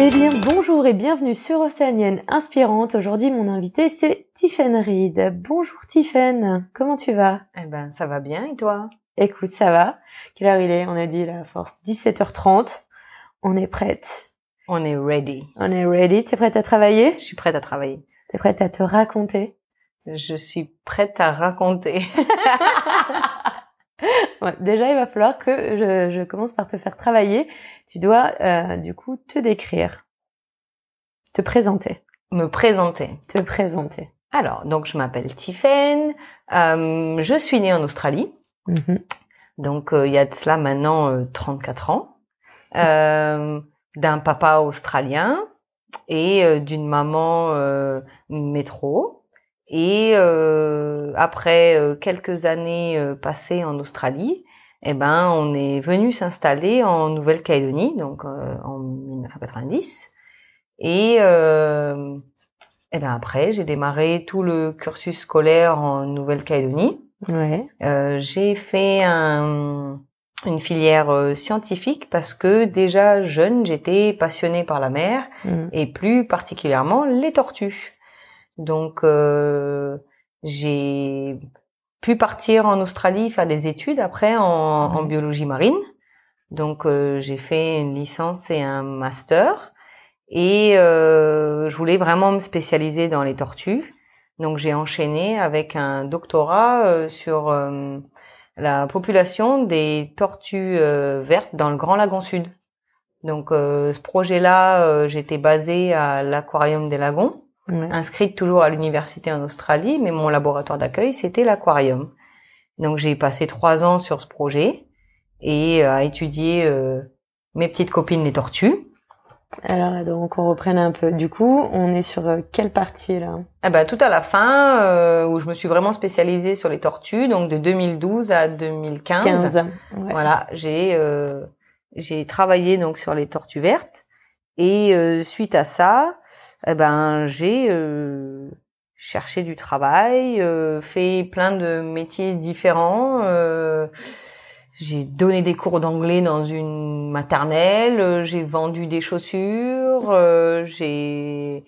Eh bien, bonjour et bienvenue sur Océanienne Inspirante. Aujourd'hui, mon invité, c'est Tiffen Reed. Bonjour Tiffen, comment tu vas? Eh ben, ça va bien et toi? Écoute, ça va. Quelle heure il est? On a dit la force 17h30. On est prête. On est ready. On est ready. T'es prête à travailler? Je suis prête à travailler. T'es prête à te raconter? Je suis prête à raconter. Ouais, déjà, il va falloir que je, je, commence par te faire travailler. Tu dois euh, du coup te décrire, te présenter. Me présenter. Te présenter. Alors, donc je m'appelle Tiffen. Euh, je suis née en Australie. Mhm. Donc euh, il y a de cela maintenant euh, 34 ans. Euh, d'un papa australien et d'une maman métro. Et euh, après euh, quelques années euh, passées en Australie, eh ben on est venu s'installer en Nouvelle-Calédonie, donc euh, en 1990. Et euh, eh ben après j'ai démarré tout le cursus scolaire en Nouvelle-Calédonie. Ouais. Euh, j'ai fait un, une filière euh, scientifique parce que déjà jeune j'étais passionnée par la mer Mhm. et plus particulièrement les tortues. Donc euh, j'ai pu partir en Australie faire des études après en, biologie marine. Donc euh, j'ai fait une licence et un master et euh, je voulais vraiment me spécialiser dans les tortues. Donc j'ai enchaîné avec un doctorat euh, sur euh, la population des tortues vertes dans le Grand Lagon Sud. Donc euh, ce projet-là, j'étais basée à l'aquarium des lagons Ouais. inscrite toujours à l'université en Australie, mais mon laboratoire d'accueil, c'était l'aquarium. Donc j'ai passé trois ans sur ce projet et euh, à étudier euh, mes petites copines les tortues. Alors, donc, on reprenne un peu. Du coup, on est sur euh, quelle partie là? Ah bah, tout à la fin, euh, où je me suis vraiment spécialisée sur les tortues, donc de 2012 à 2015. 15. Ouais. Voilà, j'ai euh, j'ai travaillé donc sur les tortues vertes et euh, suite à ça, eh ben j'ai euh, cherché du travail, euh, fait plein de métiers différents. euh, j'ai donné des cours d'anglais dans une maternelle, euh, j'ai vendu des chaussures, euh, j'ai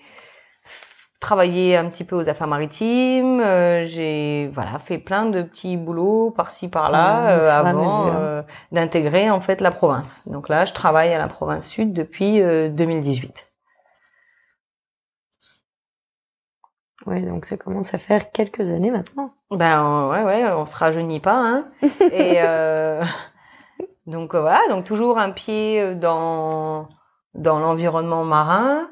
travaillé un petit peu aux affaires maritimes, euh, j'ai voilà fait plein de petits boulots par-ci par-là au euh, avant euh, d'intégrer en fait la province. Donc là, je travaille à la province sud depuis euh, 2018. Ouais, donc ça commence à faire quelques années maintenant. Ben euh, ouais ouais, on se rajeunit pas hein. Et euh, donc voilà, donc toujours un pied euh, dans dans l'environnement marin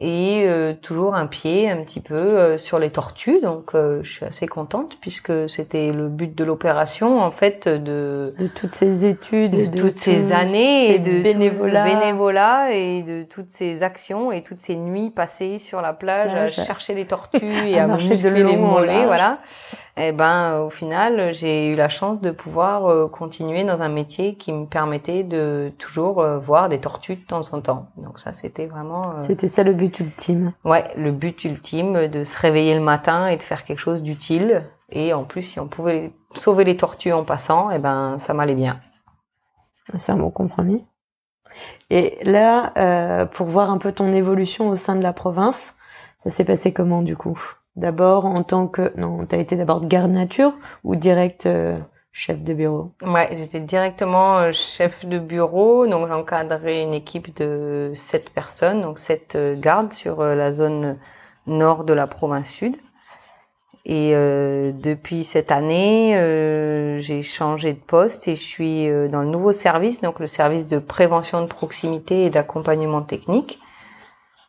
et euh, toujours un pied un petit peu euh, sur les tortues. Donc euh, je suis assez contente puisque c'était le but de l'opération en fait de De toutes ces études, de, de toutes ces années et de bénévolat. bénévolat et de toutes ces actions et toutes ces nuits passées sur la plage à chercher les tortues et À à, marcher de les mollets, voilà. Et ben euh, au final, j'ai eu la chance de pouvoir euh, continuer dans un métier qui me permettait de toujours euh, voir des tortues de temps en temps. Donc ça c'était vraiment C'était ça le but ultime. ouais, le but ultime de se réveiller le matin et de faire quelque chose d'utile et en plus si on pouvait sauver les tortues en passant, et ben ça m'allait bien. C'est un bon compromis. Et là, euh, pour voir un peu ton évolution au sein de la province, ça s'est passé comment du coup? D'abord en tant que non, t'as été d'abord garde nature ou direct euh, chef de bureau? Ouais, j'étais directement euh, chef de bureau, donc j'encadrais une équipe de sept personnes, donc sept euh, gardes sur la zone nord de la province sud. Et depuis cette année, j'ai changé de poste et je suis dans le nouveau service, donc le service de prévention de proximité et d'accompagnement technique.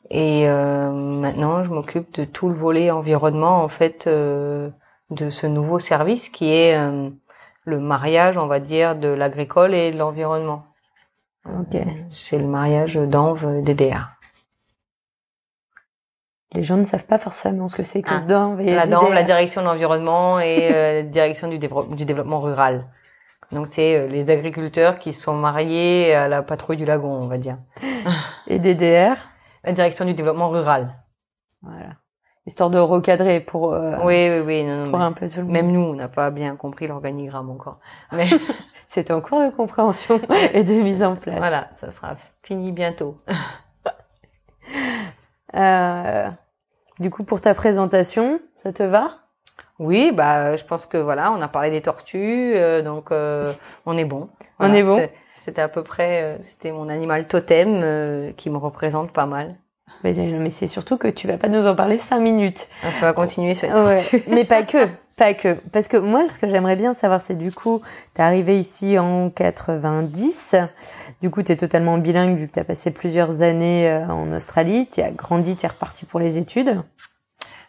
Et euh, maintenant, je m'occupe de tout le volet environnement en fait euh, de ce nouveau service qui est euh, le mariage, on va dire, de l'agricole et de l'environnement. Ok. C'est le mariage d'Anve DDR. Les gens ne savent pas forcément ce que c'est que Ah, DANV et La DDR. DANV, la direction de l'environnement et euh, direction du, du développement rural. Donc c'est euh, les agriculteurs qui sont mariés à la patrouille du lagon, on va dire. Et DDR. La direction du développement rural. Voilà. Histoire de recadrer pour, euh, Oui, oui, oui. Non, non, pour un peu tout le monde. Même nous, on n'a pas bien compris l'organigramme encore. Mais C'était en cours de compréhension et de mise en place. voilà, ça sera fini bientôt. Euh, du coup, pour ta présentation, ça te va? Oui, bah, je pense que voilà, on a parlé des tortues, euh, donc euh, on est bon. On est bon. C'était à peu près, euh, c'était mon animal totem euh, qui me représente pas mal. Mais, c'est surtout que tu vas pas nous en parler cinq minutes. Ah, Ça va continuer sur les Ouais, mais pas que, pas que. Parce que moi, ce que j'aimerais bien savoir, c'est du coup, t'es arrivé ici en 90. Du coup, t'es totalement bilingue vu que t'as passé plusieurs années euh, en Australie. Tu as grandi, t'es reparti pour les études.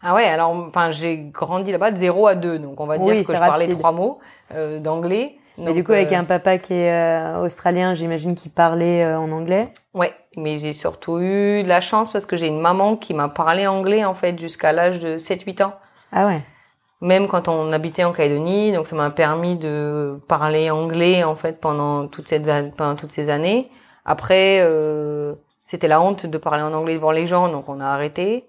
Ah ouais, alors enfin j'ai grandi là-bas de 0 à 2, donc on va dire Oui, que je parlais rapide. trois mots euh, d'anglais. Et Donc, du coup, avec euh, un papa qui est euh, australien, j'imagine qu'il parlait euh, en anglais? Ouais, mais j'ai surtout eu de la chance parce que j'ai une maman qui m'a parlé anglais en fait jusqu'à l'âge de 7-8 ans. Ah ouais. Même quand on habitait en Calédonie, donc ça m'a permis de parler anglais en fait pendant toutes ces pendant toutes ces années. Après, euh, c'était la honte de parler en anglais devant les gens, donc on a arrêté.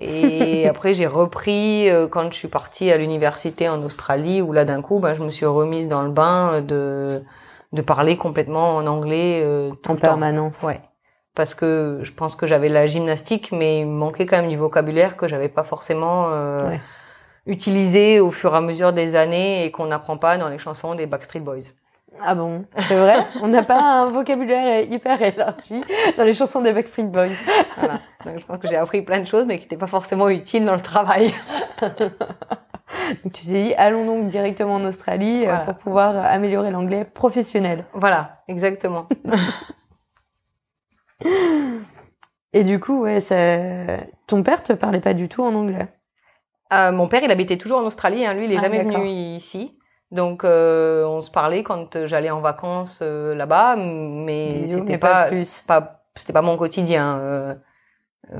Et après, j'ai repris euh, quand je suis partie à l'université en Australie, où là d'un coup, ben, je me suis remise dans le bain de de parler complètement en anglais euh, tout En le temps. permanence. Ouais. Parce que je pense que j'avais la gymnastique, mais il me manquait quand même du vocabulaire que j'avais pas forcément euh, Ouais. utilisé au fur et à mesure des années et qu'on n'apprend pas dans les chansons des Backstreet Boys. Ah bon, c'est vrai? On n'a pas un vocabulaire hyper élargi dans les chansons des Backstreet Boys. Voilà. Donc je pense que j'ai appris plein de choses, mais qui n'étaient pas forcément utiles dans le travail. Donc tu t'es dit, allons donc directement en Australie euh, Voilà. pour pouvoir améliorer l'anglais professionnel. Voilà, exactement. Et du coup, ouais, ça... ton père te parlait pas du tout en anglais? Euh, mon père, il habitait toujours en Australie. Hein. Lui, il est Ah, jamais venu ici. Donc, euh, on se parlait quand euh, j'allais en vacances euh, là-bas, mais c'était pas, pas c'était pas mon quotidien. euh, euh,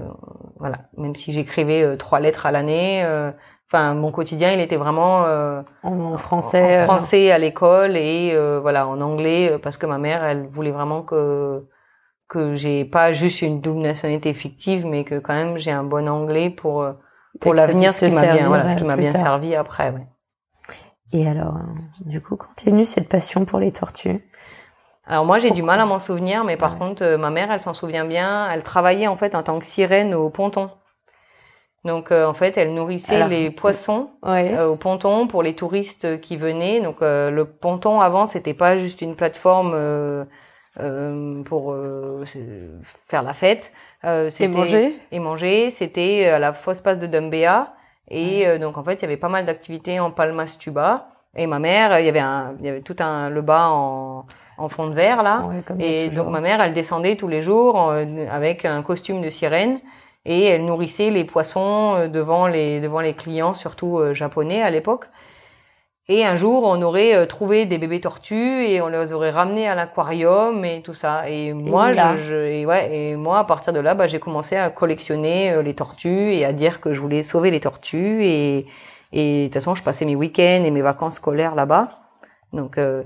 voilà, même si j'écrivais euh, trois lettres à l'année, euh, enfin mon quotidien, il était vraiment euh, En, français. en français à l'école et euh, voilà en anglais parce que ma mère, elle voulait vraiment que que j'ai pas juste une double nationalité fictive, mais que quand même j'ai un bon anglais pour pour l'avenir, ce qui m'a bien, voilà, ce qui m'a bien tard. servi après. Ouais. Et alors, du coup, continue cette passion pour les tortues? Alors moi j'ai du mal à m'en souvenir, mais par Ouais. contre euh, ma mère elle s'en souvient bien. Elle travaillait en fait en tant que sirène au ponton. Donc euh, en fait elle nourrissait Alors, les poissons Ouais. euh, au ponton pour les touristes qui venaient. Donc le ponton avant c'était pas juste une plateforme pour faire la fête. Et manger? et manger. C'était à la fausse passe de Dumbéa. Et euh, donc en fait, il y avait pas mal d'activités en Palmas Tuba. Et ma mère, il y avait un, il y avait tout un le bas en, en fond de verre là. Ouais, Et donc ma mère, elle descendait tous les jours euh, avec un costume de sirène et elle nourrissait les poissons euh, devant les devant les clients, surtout euh, japonais à l'époque. Et un jour, on aurait euh, trouvé des bébés tortues et on les aurait ramenés à l'aquarium et tout ça. Et moi, je, je- et ouais, et moi, à partir de là, bah, j'ai commencé à collectionner euh, les tortues et à dire que je voulais sauver les tortues. Et, et de toute façon, je passais mes week-ends et mes vacances scolaires là-bas. Donc, euh,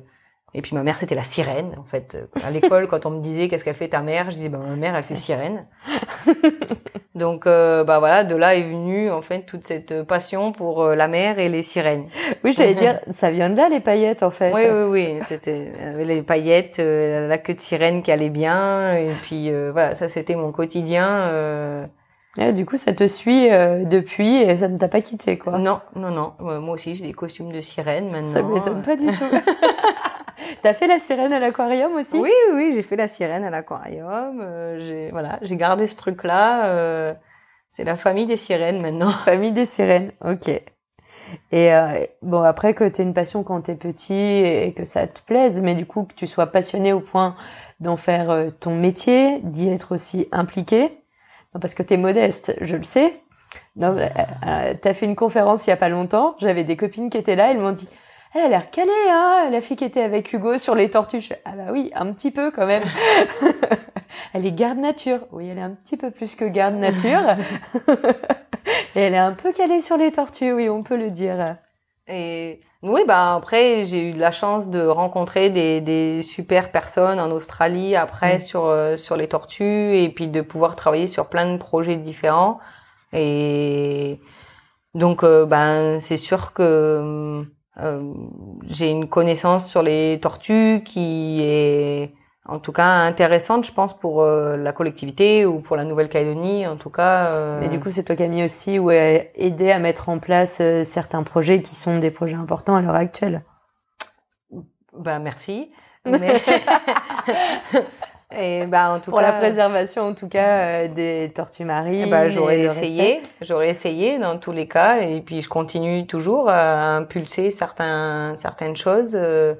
et puis ma mère, c'était la sirène. En fait, à l'école, quand on me disait qu'est-ce qu'elle fait ta mère, je disais bah ma mère, elle fait sirène. Donc, euh, bah voilà, de là est venue en fait toute cette passion pour euh, la mer et les sirènes. Oui, j'allais dire, ça vient de là les paillettes en fait. Oui, oui, oui. C'était euh, les paillettes, euh, la queue de sirène qui allait bien, et puis voilà, ça c'était mon quotidien. Ouais, du coup, ça te suit euh, depuis et ça ne t'a pas quitté quoi. Non, non, non. Moi aussi, j'ai des costumes de sirène maintenant. Ça m'étonne pas du tout. T'as fait la sirène à l'aquarium aussi? Oui, oui, j'ai fait la sirène à l'aquarium. euh, j'ai voilà, j'ai gardé ce truc-là. euh, c'est la famille des sirènes maintenant. Famille des sirènes, ok. Et euh, bon, après que t'aies une passion quand t'es petit et que ça te plaise, mais du coup que tu sois passionné au point d'en faire euh, ton métier, d'y être aussi impliqué, non, parce que t'es modeste, je le sais. Non, euh, euh, t'as fait une conférence il y a pas longtemps, j'avais des copines qui étaient là, elles m'ont dit Elle a l'air calée, hein, la fille qui était avec Hugo sur les tortues. Je fais, ah bah oui, un petit peu quand même. elle est garde nature. Oui, elle est un petit peu plus que garde nature. Et elle est un peu calée sur les tortues, oui, on peut le dire. Et oui, bah après j'ai eu la chance de rencontrer des, des super personnes en Australie après Mm. sur euh, sur les tortues et puis de pouvoir travailler sur plein de projets différents et donc euh, ben c'est sûr que euh, j'ai une connaissance sur les tortues qui est en tout cas intéressante je pense pour euh, la collectivité ou pour la Nouvelle-Calédonie en tout cas euh, Mais du coup, c'est toi Camille aussi a aidé à mettre en place euh, certains projets qui sont des projets importants à l'heure actuelle. Ben merci. Mais... Et ben en tout Pour cas, la préservation, en tout cas, euh, des tortues marines. eh ben, j'aurais essayé, j'aurais essayé dans tous les cas, et puis je continue toujours à impulser certains certaines choses. euh,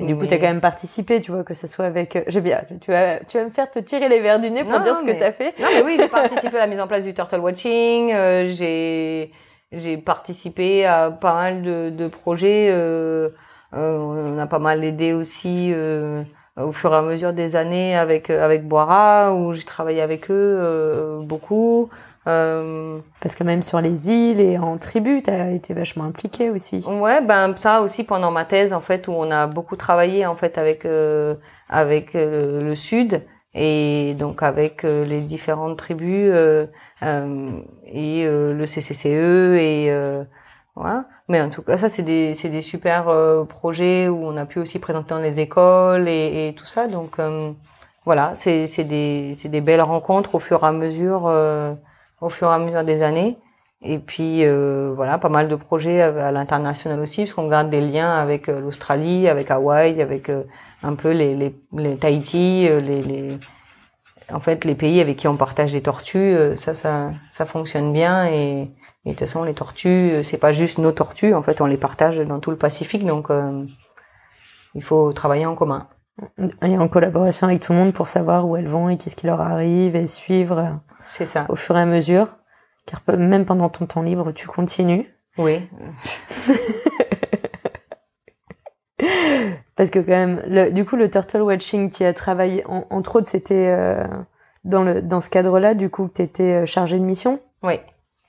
Et du coup, tu as quand même participé, tu vois, que ce soit avec... euh, J'ai bien, tu vas, tu vas me faire te tirer les verres du nez pour Non, dire non, ce que tu as fait. Non mais oui, j'ai participé à la mise en place du turtle watching. euh, j'ai j'ai participé à pas mal de, de projets. euh, euh, on a pas mal aidé aussi euh, au fur et à mesure des années avec avec Boira où j'ai travaillé avec eux euh, beaucoup. Euh, Parce que même sur les îles et en tribu, tu as été vachement impliqué aussi. Ouais, ben ça aussi pendant ma thèse en fait où on a beaucoup travaillé en fait avec euh, avec euh, le sud et donc avec euh, les différentes tribus euh, euh, et euh, le CCCE et euh, Mais en tout cas, ça c'est des c'est des super euh, projets où on a pu aussi présenter dans les écoles et, et tout ça. Donc euh, voilà, c'est c'est des c'est des belles rencontres au fur et à mesure euh, au fur et à mesure des années. Et puis euh, voilà, pas mal de projets à, l'international aussi, parce qu'on garde des liens avec euh, l'Australie, avec Hawaï, avec un peu les, les, les Tahiti, les, les en fait les pays avec qui on partage des tortues. ça, ça, ça fonctionne bien et, et de toute façon les tortues, euh, c'est pas juste nos tortues, en fait on les partage dans tout le Pacifique, donc euh, il faut travailler en commun. Et en collaboration avec tout le monde pour savoir où elles vont et qu'est-ce qui leur arrive et suivre euh, C'est ça. au fur et à mesure. Car même pendant ton temps libre, tu continues. Oui. Parce que quand même, le, du coup, le turtle watching qui a travaillé, en- entre autres, c'était euh, dans le dans ce cadre-là, du coup, que tu étais chargé de mission, Oui.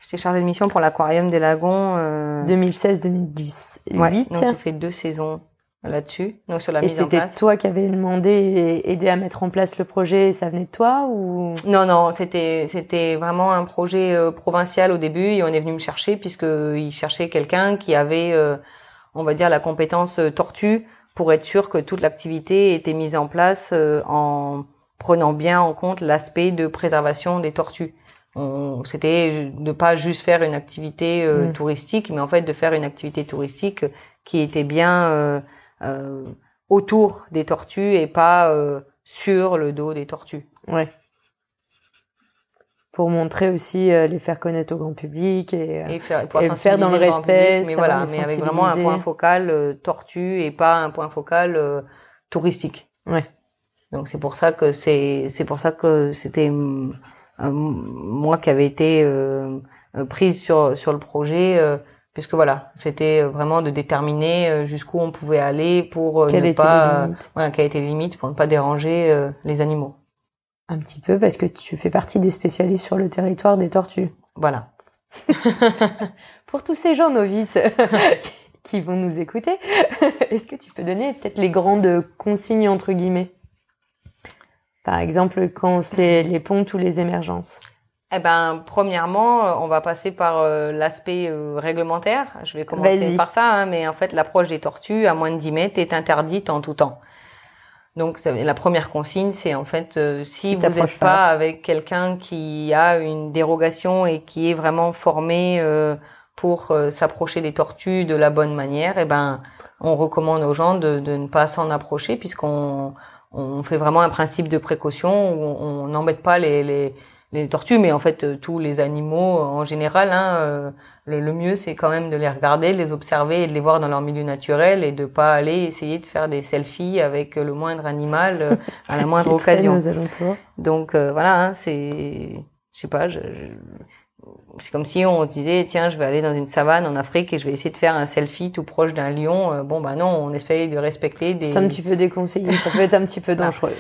J'étais chargée de mission pour l'aquarium des lagons. Euh... 2016-2018. Ouais, donc j'ai fait deux saisons là-dessus, donc sur la et mise en c'était place. toi qui avais demandé et aidé à mettre en place le projet, et ça venait de toi ou? Non, non, c'était c'était vraiment un projet euh, provincial au début et on est venu me chercher puisque il cherchait quelqu'un qui avait, euh, on va dire, la compétence euh, tortue pour être sûr que toute l'activité était mise en place euh, en prenant bien en compte l'aspect de préservation des tortues. C'était de pas juste faire une activité euh, Mm. touristique, mais en fait de faire une activité touristique qui était bien euh, euh, autour des tortues et pas euh, sur le dos des tortues. ouais. Pour montrer aussi euh, les faire connaître au grand public et, et faire, et faire dans le respect, public, mais voilà, mais avec vraiment un point focal euh, tortue et pas un point focal euh, touristique. Ouais. Donc c'est pour ça que c'est c'est pour ça que c'était moi qui avais été euh, euh, prise sur sur le projet euh, puisque voilà, c'était vraiment de déterminer euh, jusqu'où on pouvait aller pour euh, ne pas euh, voilà, quelles étaient les limites pour ne pas déranger euh, les animaux. Un petit peu parce que tu fais partie des spécialistes sur le territoire des tortues. Voilà. Pour tous ces gens novices qui vont nous écouter, est-ce que tu peux donner peut-être les grandes consignes entre guillemets? Par exemple, quand c'est les pontes ou les émergences. Eh ben, premièrement, euh, on va passer par euh, l'aspect euh, réglementaire. Je vais commencer par ça, hein, mais en fait, l'approche des tortues à moins de 10 mètres est interdite en tout temps. Donc, ça- la première consigne, c'est en fait, euh, si vous n'êtes pas. pas avec quelqu'un qui a une dérogation et qui est vraiment formé euh, pour euh, s'approcher des tortues de la bonne manière, eh ben, on recommande aux gens de, de ne pas s'en approcher puisqu'on on fait vraiment un principe de précaution où on n'embête pas les, les, les tortues, mais en fait euh, tous les animaux euh, en général. Hein, euh, le, le mieux c'est quand même de les regarder, de les observer et de les voir dans leur milieu naturel et de pas aller essayer de faire des selfies avec le moindre animal à la moindre occasion. aux. Donc euh, voilà, hein, c'est, je sais pas, je, je- c'est comme si on disait tiens je vais aller dans une savane en Afrique et je vais essayer de faire un selfie tout proche d'un lion. Euh, bon bah non, on essaye de respecter des. C'est un petit peu déconseillé, ça peut être un petit peu dangereux.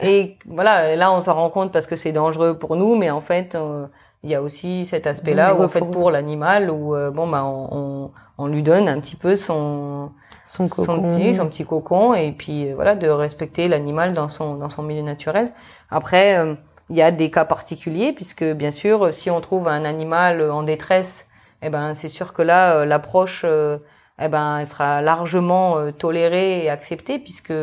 Et voilà, là on s'en rend compte parce que c'est dangereux pour nous, mais en fait euh, il y a aussi cet aspect-là où en fait pour l'animal où euh, bon bah on, on, lui donne un petit peu son son, son petit son petit cocon et puis voilà de respecter l'animal dans son dans son milieu naturel. Après il y a des cas particuliers puisque bien sûr, si on trouve un animal en détresse, eh ben c'est sûr que là euh, l'approche, euh, eh ben elle sera largement euh, tolérée et acceptée puisque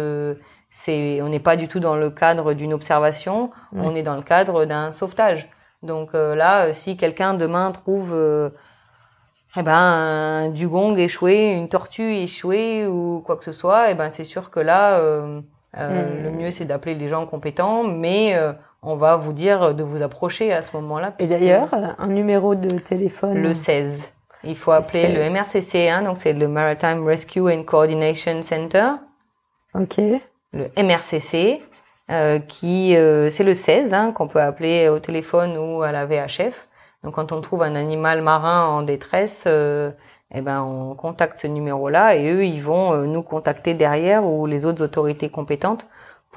c'est on n'est pas du tout dans le cadre d'une observation, on est dans le cadre d'un sauvetage. Donc là, si quelqu'un demain trouve eh ben un dugong échoué, une tortue échouée ou quoi que ce soit, eh ben c'est sûr que là euh, mm. le mieux c'est d'appeler les gens compétents, mais on va vous dire de vous approcher à ce moment-là. Et d'ailleurs, un numéro de téléphone. Le 16. Il faut appeler le, MRCC, hein, donc c'est le Maritime Rescue and Coordination Center. Ok. Le MRCC, euh, qui euh, c'est le 16 hein, qu'on peut appeler au téléphone ou à la VHF. Donc quand on trouve un animal marin en détresse, euh, eh ben on contacte ce numéro-là et eux ils vont euh, nous contacter derrière ou les autres autorités compétentes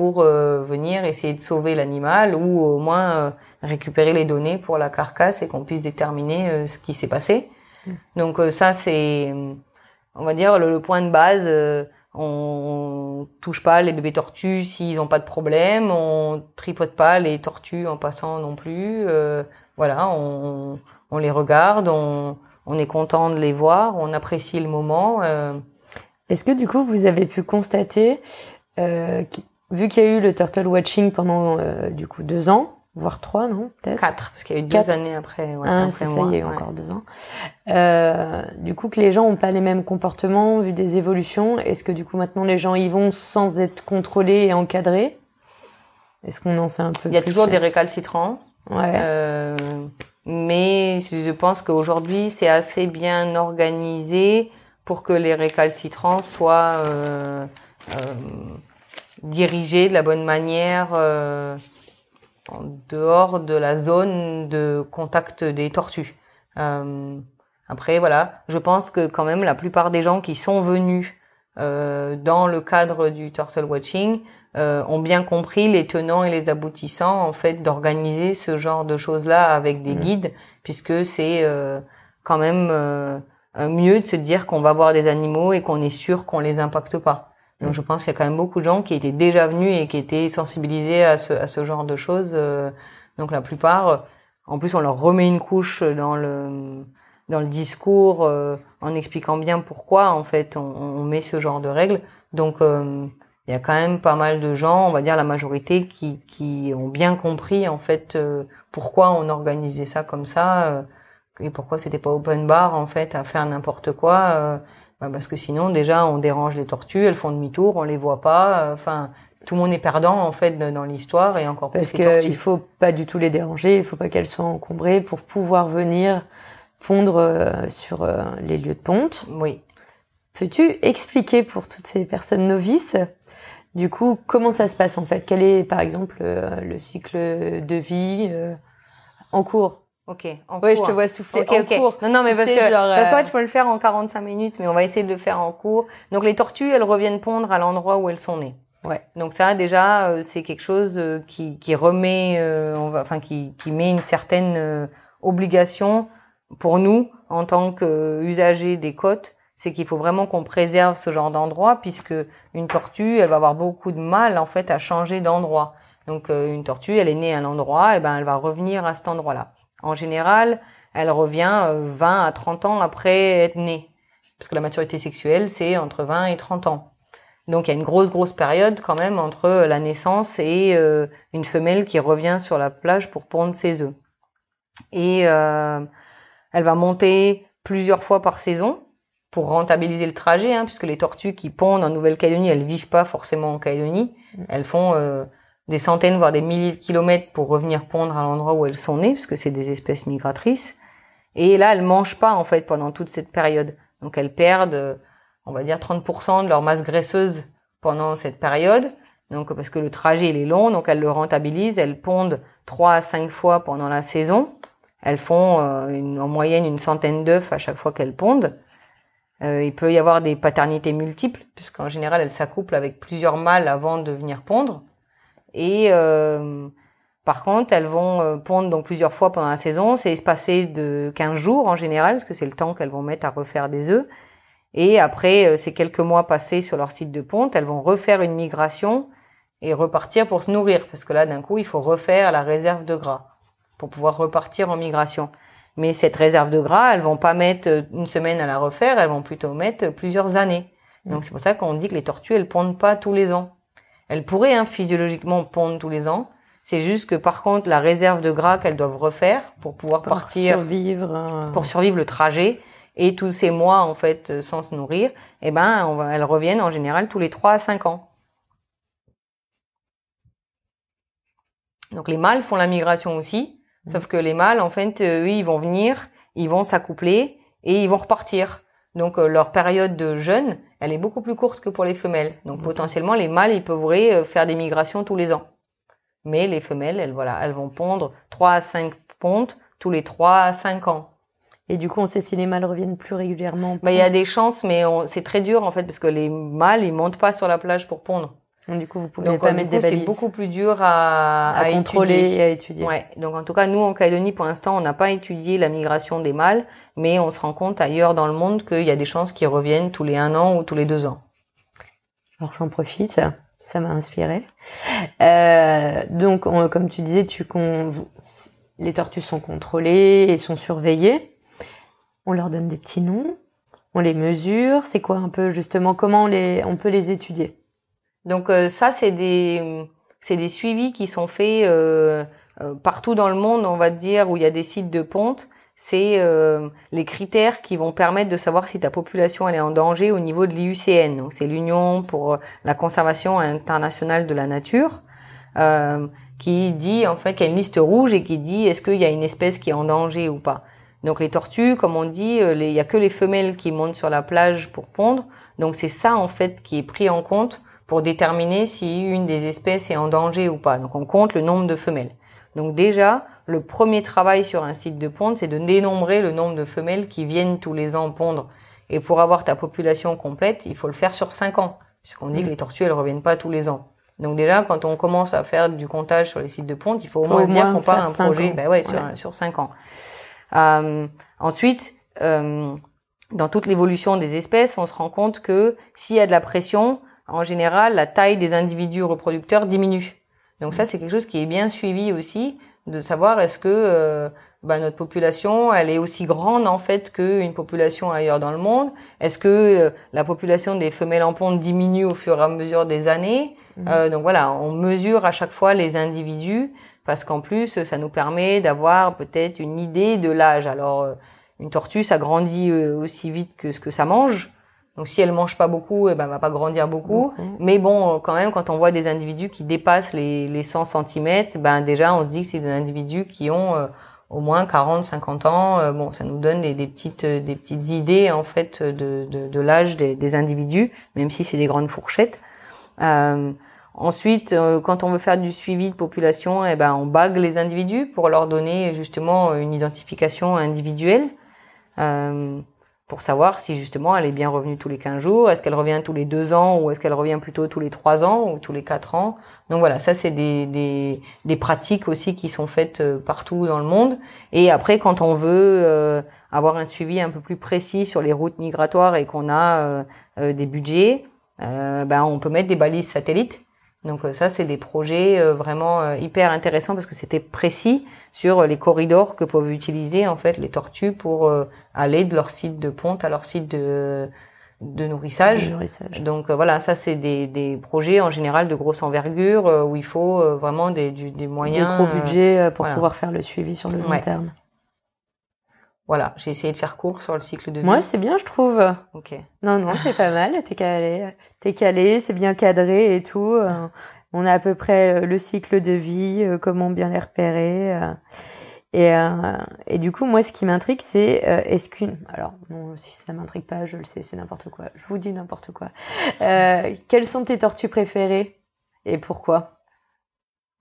pour euh, venir essayer de sauver l'animal ou au moins euh, récupérer les données pour la carcasse et qu'on puisse déterminer euh, ce qui s'est passé. Mm. Donc ça c'est on va dire le, point de base on, touche pas les bébés tortues s'ils ont pas de problème, on tripote pas les tortues en passant non plus. voilà, on, on, les regarde, on, on est content de les voir, on apprécie le moment. Est-ce que du coup vous avez pu constater euh, vu qu'il y a eu le turtle watching pendant euh, du coup deux ans, voire trois, non peut-être? Quatre, parce qu'il y a eu deux années après. Ouais, ah, ça, y est, encore deux ans. Euh, du coup, que les gens ont pas les mêmes comportements, vu des évolutions. Est-ce que du coup maintenant les gens y vont sans être contrôlés et encadrés? Est-ce qu'on en sait un peu Il y a toujours des récalcitrants. Ouais. Euh, mais je pense qu'aujourd'hui c'est assez bien organisé pour que les récalcitrants soient euh, euh, dirigé de la bonne manière euh, en dehors de la zone de contact des tortues. Euh, après, voilà, je pense que quand même la plupart des gens qui sont venus euh, dans le cadre du turtle watching euh, ont bien compris les tenants et les aboutissants en fait d'organiser ce genre de choses là avec des guides, puisque c'est euh, quand même euh, mieux de se dire qu'on va voir des animaux et qu'on est sûr qu'on les impacte pas. Donc je pense qu'il y a quand même beaucoup de gens qui étaient déjà venus et qui étaient sensibilisés à ce, à ce genre de choses. Euh, donc la plupart, en plus on leur remet une couche dans le dans le discours euh, en expliquant bien pourquoi en fait on, on met ce genre de règles. Donc euh, il y a quand même pas mal de gens, on va dire la majorité, qui, qui ont bien compris en fait pourquoi on organisait ça comme ça et pourquoi c'était pas open bar en fait à faire n'importe quoi bah, parce que sinon déjà on dérange les tortues, elles font demi-tour, on les voit pas. Euh, enfin, tout le monde est perdant en fait dans l'histoire et encore parce plus Parce qu'il faut pas du tout les déranger, il faut pas qu'elles soient encombrées pour pouvoir venir pondre euh, sur euh, les lieux de ponte. Oui. Peux-tu expliquer pour toutes ces personnes novices, du coup, comment ça se passe en fait? Quel est par exemple le cycle de vie en cours? Ok. En ouais, je te vois souffler en cours. Non, non, mais parce que parce que euh, tu peux le faire en 45 minutes, mais on va essayer de le faire en cours. Donc les tortues, elles reviennent pondre à l'endroit où elles sont nées. Ouais. Donc ça, déjà, euh, c'est quelque chose euh, qui, qui remet, on va, enfin, qui, qui met une certaine obligation pour nous en tant qu'usagers des côtes. C'est qu'il faut vraiment qu'on préserve ce genre d'endroit puisque une tortue, elle va avoir beaucoup de mal en fait à changer d'endroit. Donc une tortue, elle est née à un endroit, et ben elle va revenir à cet endroit-là. En général, elle revient 20 euh, à 30 ans après être née. Parce que la maturité sexuelle, c'est entre 20 et 30 ans. Donc il y a une grosse, grosse période quand même entre la naissance et euh, une femelle qui revient sur la plage pour pondre ses œufs. Et euh, elle va monter plusieurs fois par saison pour rentabiliser le trajet, hein, puisque les tortues qui pondent en Nouvelle-Calédonie, elles vivent pas forcément en Calédonie. Mm. Elles font des centaines, voire des milliers de kilomètres pour revenir pondre à l'endroit où elles sont nées, puisque c'est des espèces migratrices. Et là, elles mangent pas, en fait, pendant toute cette période. Donc, elles perdent, on va dire, 30% de leur masse graisseuse pendant cette période. Donc, parce que le trajet, il est long, donc elles le rentabilisent. Elles pondent 3 à 5 fois pendant la saison. elles font en moyenne une centaine d'œufs à chaque fois qu'elles pondent. il peut y avoir des paternités multiples, puisqu'en général, elles s'accouplent avec plusieurs mâles avant de venir pondre. Et par contre, elles vont pondre donc plusieurs fois pendant la saison. C'est espacé de 15 jours en général, parce que c'est le temps qu'elles vont mettre à refaire des œufs. Et après ces quelques mois passés sur leur site de ponte, elles vont refaire une migration et repartir pour se nourrir, parce que là, d'un coup, il faut refaire la réserve de gras pour pouvoir repartir en migration. Mais cette réserve de gras, elles vont pas mettre une semaine à la refaire, elles vont plutôt mettre plusieurs années. Donc c'est pour ça qu'on dit que les tortues, elles pondent pas tous les ans. Elles pourraient hein, physiologiquement pondre tous les ans. C'est juste que par contre, la réserve de gras qu'elles doivent refaire pour pouvoir pour partir, survivre, euh. pour survivre le trajet et tous ces mois en fait sans se nourrir, eh ben, on va, elles reviennent en général tous les 3 à 5 ans. Donc les mâles font la migration aussi, mmh. sauf que les mâles, en fait, eux, ils vont venir, ils vont s'accoupler et ils vont repartir. Donc euh, leur période de jeûne, elle est beaucoup plus courte que pour les femelles. Donc potentiellement, les mâles, ils pourraient euh, faire des migrations tous les ans. Mais les femelles, elles, voilà, elles vont pondre 3 à 5 pontes tous les 3 à 5 ans. Et du coup, on sait si les mâles reviennent plus régulièrement. Bah, il y a des chances, mais c'est très dur en fait parce que les mâles, ils montent pas sur la plage pour pondre. Donc, du coup, vous pouvez pas mettre des balises. C'est beaucoup plus dur à, à, contrôler et à étudier. Ouais. Donc en tout cas, nous en Calédonie, pour l'instant, on n'a pas étudié la migration des mâles, mais on se rend compte ailleurs dans le monde qu'il y a des chances qu'ils reviennent tous les un an ou tous les deux ans. Alors j'en profite, ça m'a inspiré. Euh, donc comme tu disais, tu les tortues sont contrôlées et sont surveillées. On leur donne des petits noms, on les mesure. C'est quoi un peu justement comment on les on peut les étudier? Donc euh, ça, c'est des c'est des suivis qui sont faits euh, euh, partout dans le monde, on va dire, où il y a des sites de ponte. C'est les critères qui vont permettre de savoir si ta population elle est en danger au niveau de l'IUCN. Donc c'est l'Union pour la conservation internationale de la nature. qui dit en fait qu'il y a une liste rouge et qui dit est-ce qu'il y a une espèce qui est en danger ou pas. Donc les tortues, comme on dit, il y a que les femelles qui montent sur la plage pour pondre. Donc c'est ça en fait qui est pris en compte pour déterminer si une des espèces est en danger ou pas. Donc on compte le nombre de femelles. Donc déjà, le premier travail sur un site de ponte, c'est de dénombrer le nombre de femelles qui viennent tous les ans pondre. Et pour avoir ta population complète, il faut le faire sur 5 ans, puisqu'on dit que mm. les tortues, elles reviennent pas tous les ans. Donc déjà, quand on commence à faire du comptage sur les sites de ponte, il faut au moins se dire qu'on part un projet ben ouais, sur, sur 5 ans. Euh, ensuite, euh, dans toute l'évolution des espèces, on se rend compte que s'il y a de la pression, en général, la taille des individus reproducteurs diminue. Donc ça, c'est quelque chose qui est bien suivi aussi, de savoir est-ce que euh, bah, notre population, elle est aussi grande en fait qu'une population ailleurs dans le monde. Est-ce que euh, la population des femelles en ponte diminue au fur et à mesure des années? Mhm. euh, Donc voilà, on mesure à chaque fois les individus parce qu'en plus, ça nous permet d'avoir peut-être une idée de l'âge. Alors, une tortue, ça grandit aussi vite que ce que ça mange. Donc si elle mange pas beaucoup, eh ben, elle va pas grandir beaucoup. Mais bon, quand même, quand on voit des individus qui dépassent les, les 100 cm, ben déjà on se dit que c'est des individus qui ont euh, au moins 40, 50 ans. Euh, bon, ça nous donne des, des, petites, euh, des petites idées en fait de, de, de l'âge des, des, individus, même si c'est des grandes fourchettes. Euh, ensuite, quand on veut faire du suivi de population, eh ben on bague les individus pour leur donner justement une identification individuelle. Euh, pour savoir si justement elle est bien revenue tous les 15 jours, est-ce qu'elle revient tous les 2 ans ou est-ce qu'elle revient plutôt tous les 3 ans ou tous les 4 ans. Donc voilà, ça c'est des, des, des, pratiques aussi qui sont faites euh, partout dans le monde. Et après, quand on veut euh, avoir un suivi un peu plus précis sur les routes migratoires et qu'on a euh, des budgets, ben on peut mettre des balises satellites donc euh, ça, c'est des projets euh, vraiment euh, hyper intéressants parce que c'était précis sur les corridors que peuvent utiliser en fait les tortues pour aller de leur site de ponte à leur site de, de nourrissage. Donc voilà, ça c'est des, des projets en général de grosse envergure où il faut vraiment des, des moyens. Des gros budgets pour pouvoir faire le suivi sur le long terme. Voilà, j'ai essayé de faire court sur le cycle de vie. Moi, c'est bien, je trouve. Ok. Non, non, c'est pas mal. T'es calé, t'es calé, c'est bien cadré et tout. Euh, on a à peu près euh, le cycle de vie, euh, comment bien les repérer. Et, et du coup, moi, ce qui m'intrigue, c'est est-ce qu'une... Alors, non, si ça m'intrigue pas, je le sais, c'est n'importe quoi. Je vous dis n'importe quoi. quelles sont tes tortues préférées et pourquoi?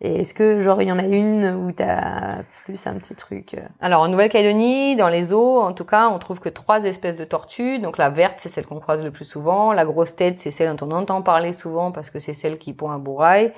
Et est-ce que genre il y en a une où t'as plus un petit truc euh Alors en Nouvelle-Calédonie, dans les eaux, en tout cas, on trouve que trois espèces de tortues. Donc la verte, c'est celle qu'on croise le plus souvent. La grosse tête, c'est celle dont on entend parler souvent parce que c'est celle qui pond un bourrail.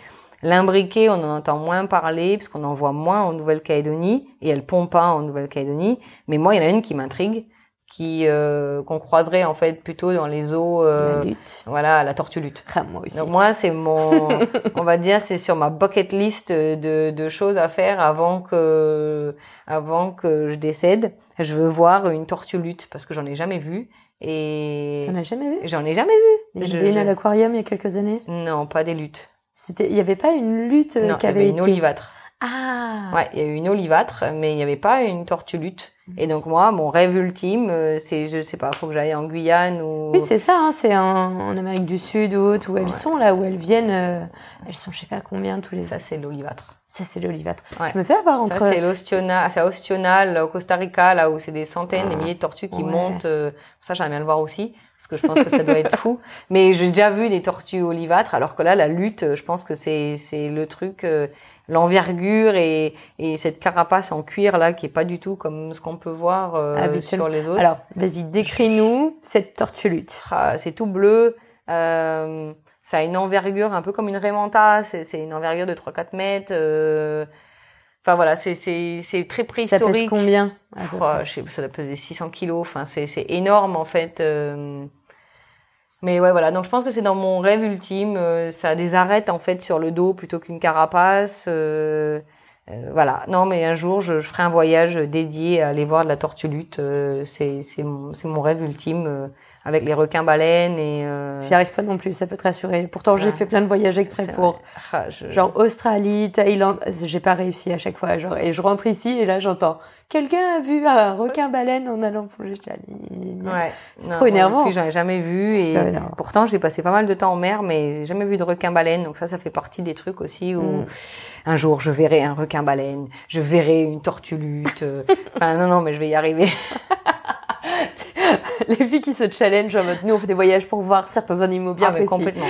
L'imbriqué, on en entend moins parler parce qu'on en voit moins en Nouvelle-Calédonie et elle pond pas en Nouvelle-Calédonie. Mais moi, il y en a une qui m'intrigue, qui euh, qu'on croiserait en fait plutôt dans les eaux. euh, La voilà, la tortue lutte. Ah, moi aussi. Donc moi, c'est mon, on va dire, c'est sur ma bucket list de, de choses à faire avant que, avant que je décède. Je veux voir une tortue lutte parce que j'en ai jamais vu et T'en as jamais vu j'en ai jamais vu. Il y en une à l'aquarium il y a quelques années? Non, pas des luttes. C'était, il y avait pas une lutte qui il y avait avait une été. olivâtre. Ah. Ouais, il y a eu une olivâtre, mais il n'y avait pas une tortue lutte. Et donc moi, mon rêve ultime, euh, c'est, je sais pas, faut que j'aille en Guyane ou. Oui, c'est ça. Hein, c'est en, en Amérique du Sud ou autre où elles Ouais. sont là où elles viennent. euh, elles sont je sais pas combien tous les. ça, c'est l'olivâtre. Ça c'est l'olivâtre. Ouais. Je me fais avoir entre. Ça, c'est l'Ostional, c'est à Ostional, au Costa Rica, là où c'est des centaines, des Ah, milliers de tortues qui ouais. montent. euh, ça, j'aimerais bien le voir aussi, parce que je pense que ça doit être fou. Mais j'ai déjà vu des tortues olivâtres, alors que là, la lutte, je pense que c'est c'est le truc, euh, l'envergure et, et cette carapace en cuir là, qui est pas du tout comme ce qu'on peut voir euh, Habituellement. sur les autres. Alors, vas-y, décris-nous cette tortue lutte. Ah, c'est tout bleu. Euh, ça a une envergure un peu comme une Raymanta. C'est une envergure de 3-4 mètres. euh, Enfin voilà, c'est très Ça préhistorique. pèse combien Oh, je sais, ça doit peser 600 kilos. Enfin, c'est c'est énorme en fait. euh. Mais ouais, voilà. Donc je pense que c'est dans mon rêve ultime. euh, Ça a des arêtes en fait sur le dos plutôt qu'une carapace. euh, euh, voilà. Non, mais un jour, je, je ferai un voyage dédié à aller voir de la tortue lutte. euh, c'est c'est mon mon rêve ultime avec les requins baleines et. euh, J'y arrive pas non plus, ça peut te rassurer. Pourtant, j'ai fait plein de voyages c'est pour. Ah, je- Genre Australie, Thaïlande, j'ai pas réussi à chaque fois. Genre, et je rentre ici et là j'entends quelqu'un a vu un requin baleine en allant plonger. Ouais. C'est trop énervant. J'en ai jamais vu et pourtant j'ai passé pas mal de temps en mer, mais j'ai jamais vu de requin baleine. Donc ça, ça fait partie des trucs aussi où Mm. un jour je verrai un requin baleine, je verrai une tortue lutte. euh, enfin non non, mais je vais y arriver. Les filles qui se challenge en mode nous on fait des voyages pour voir certains animaux bien ah, précis. complètement.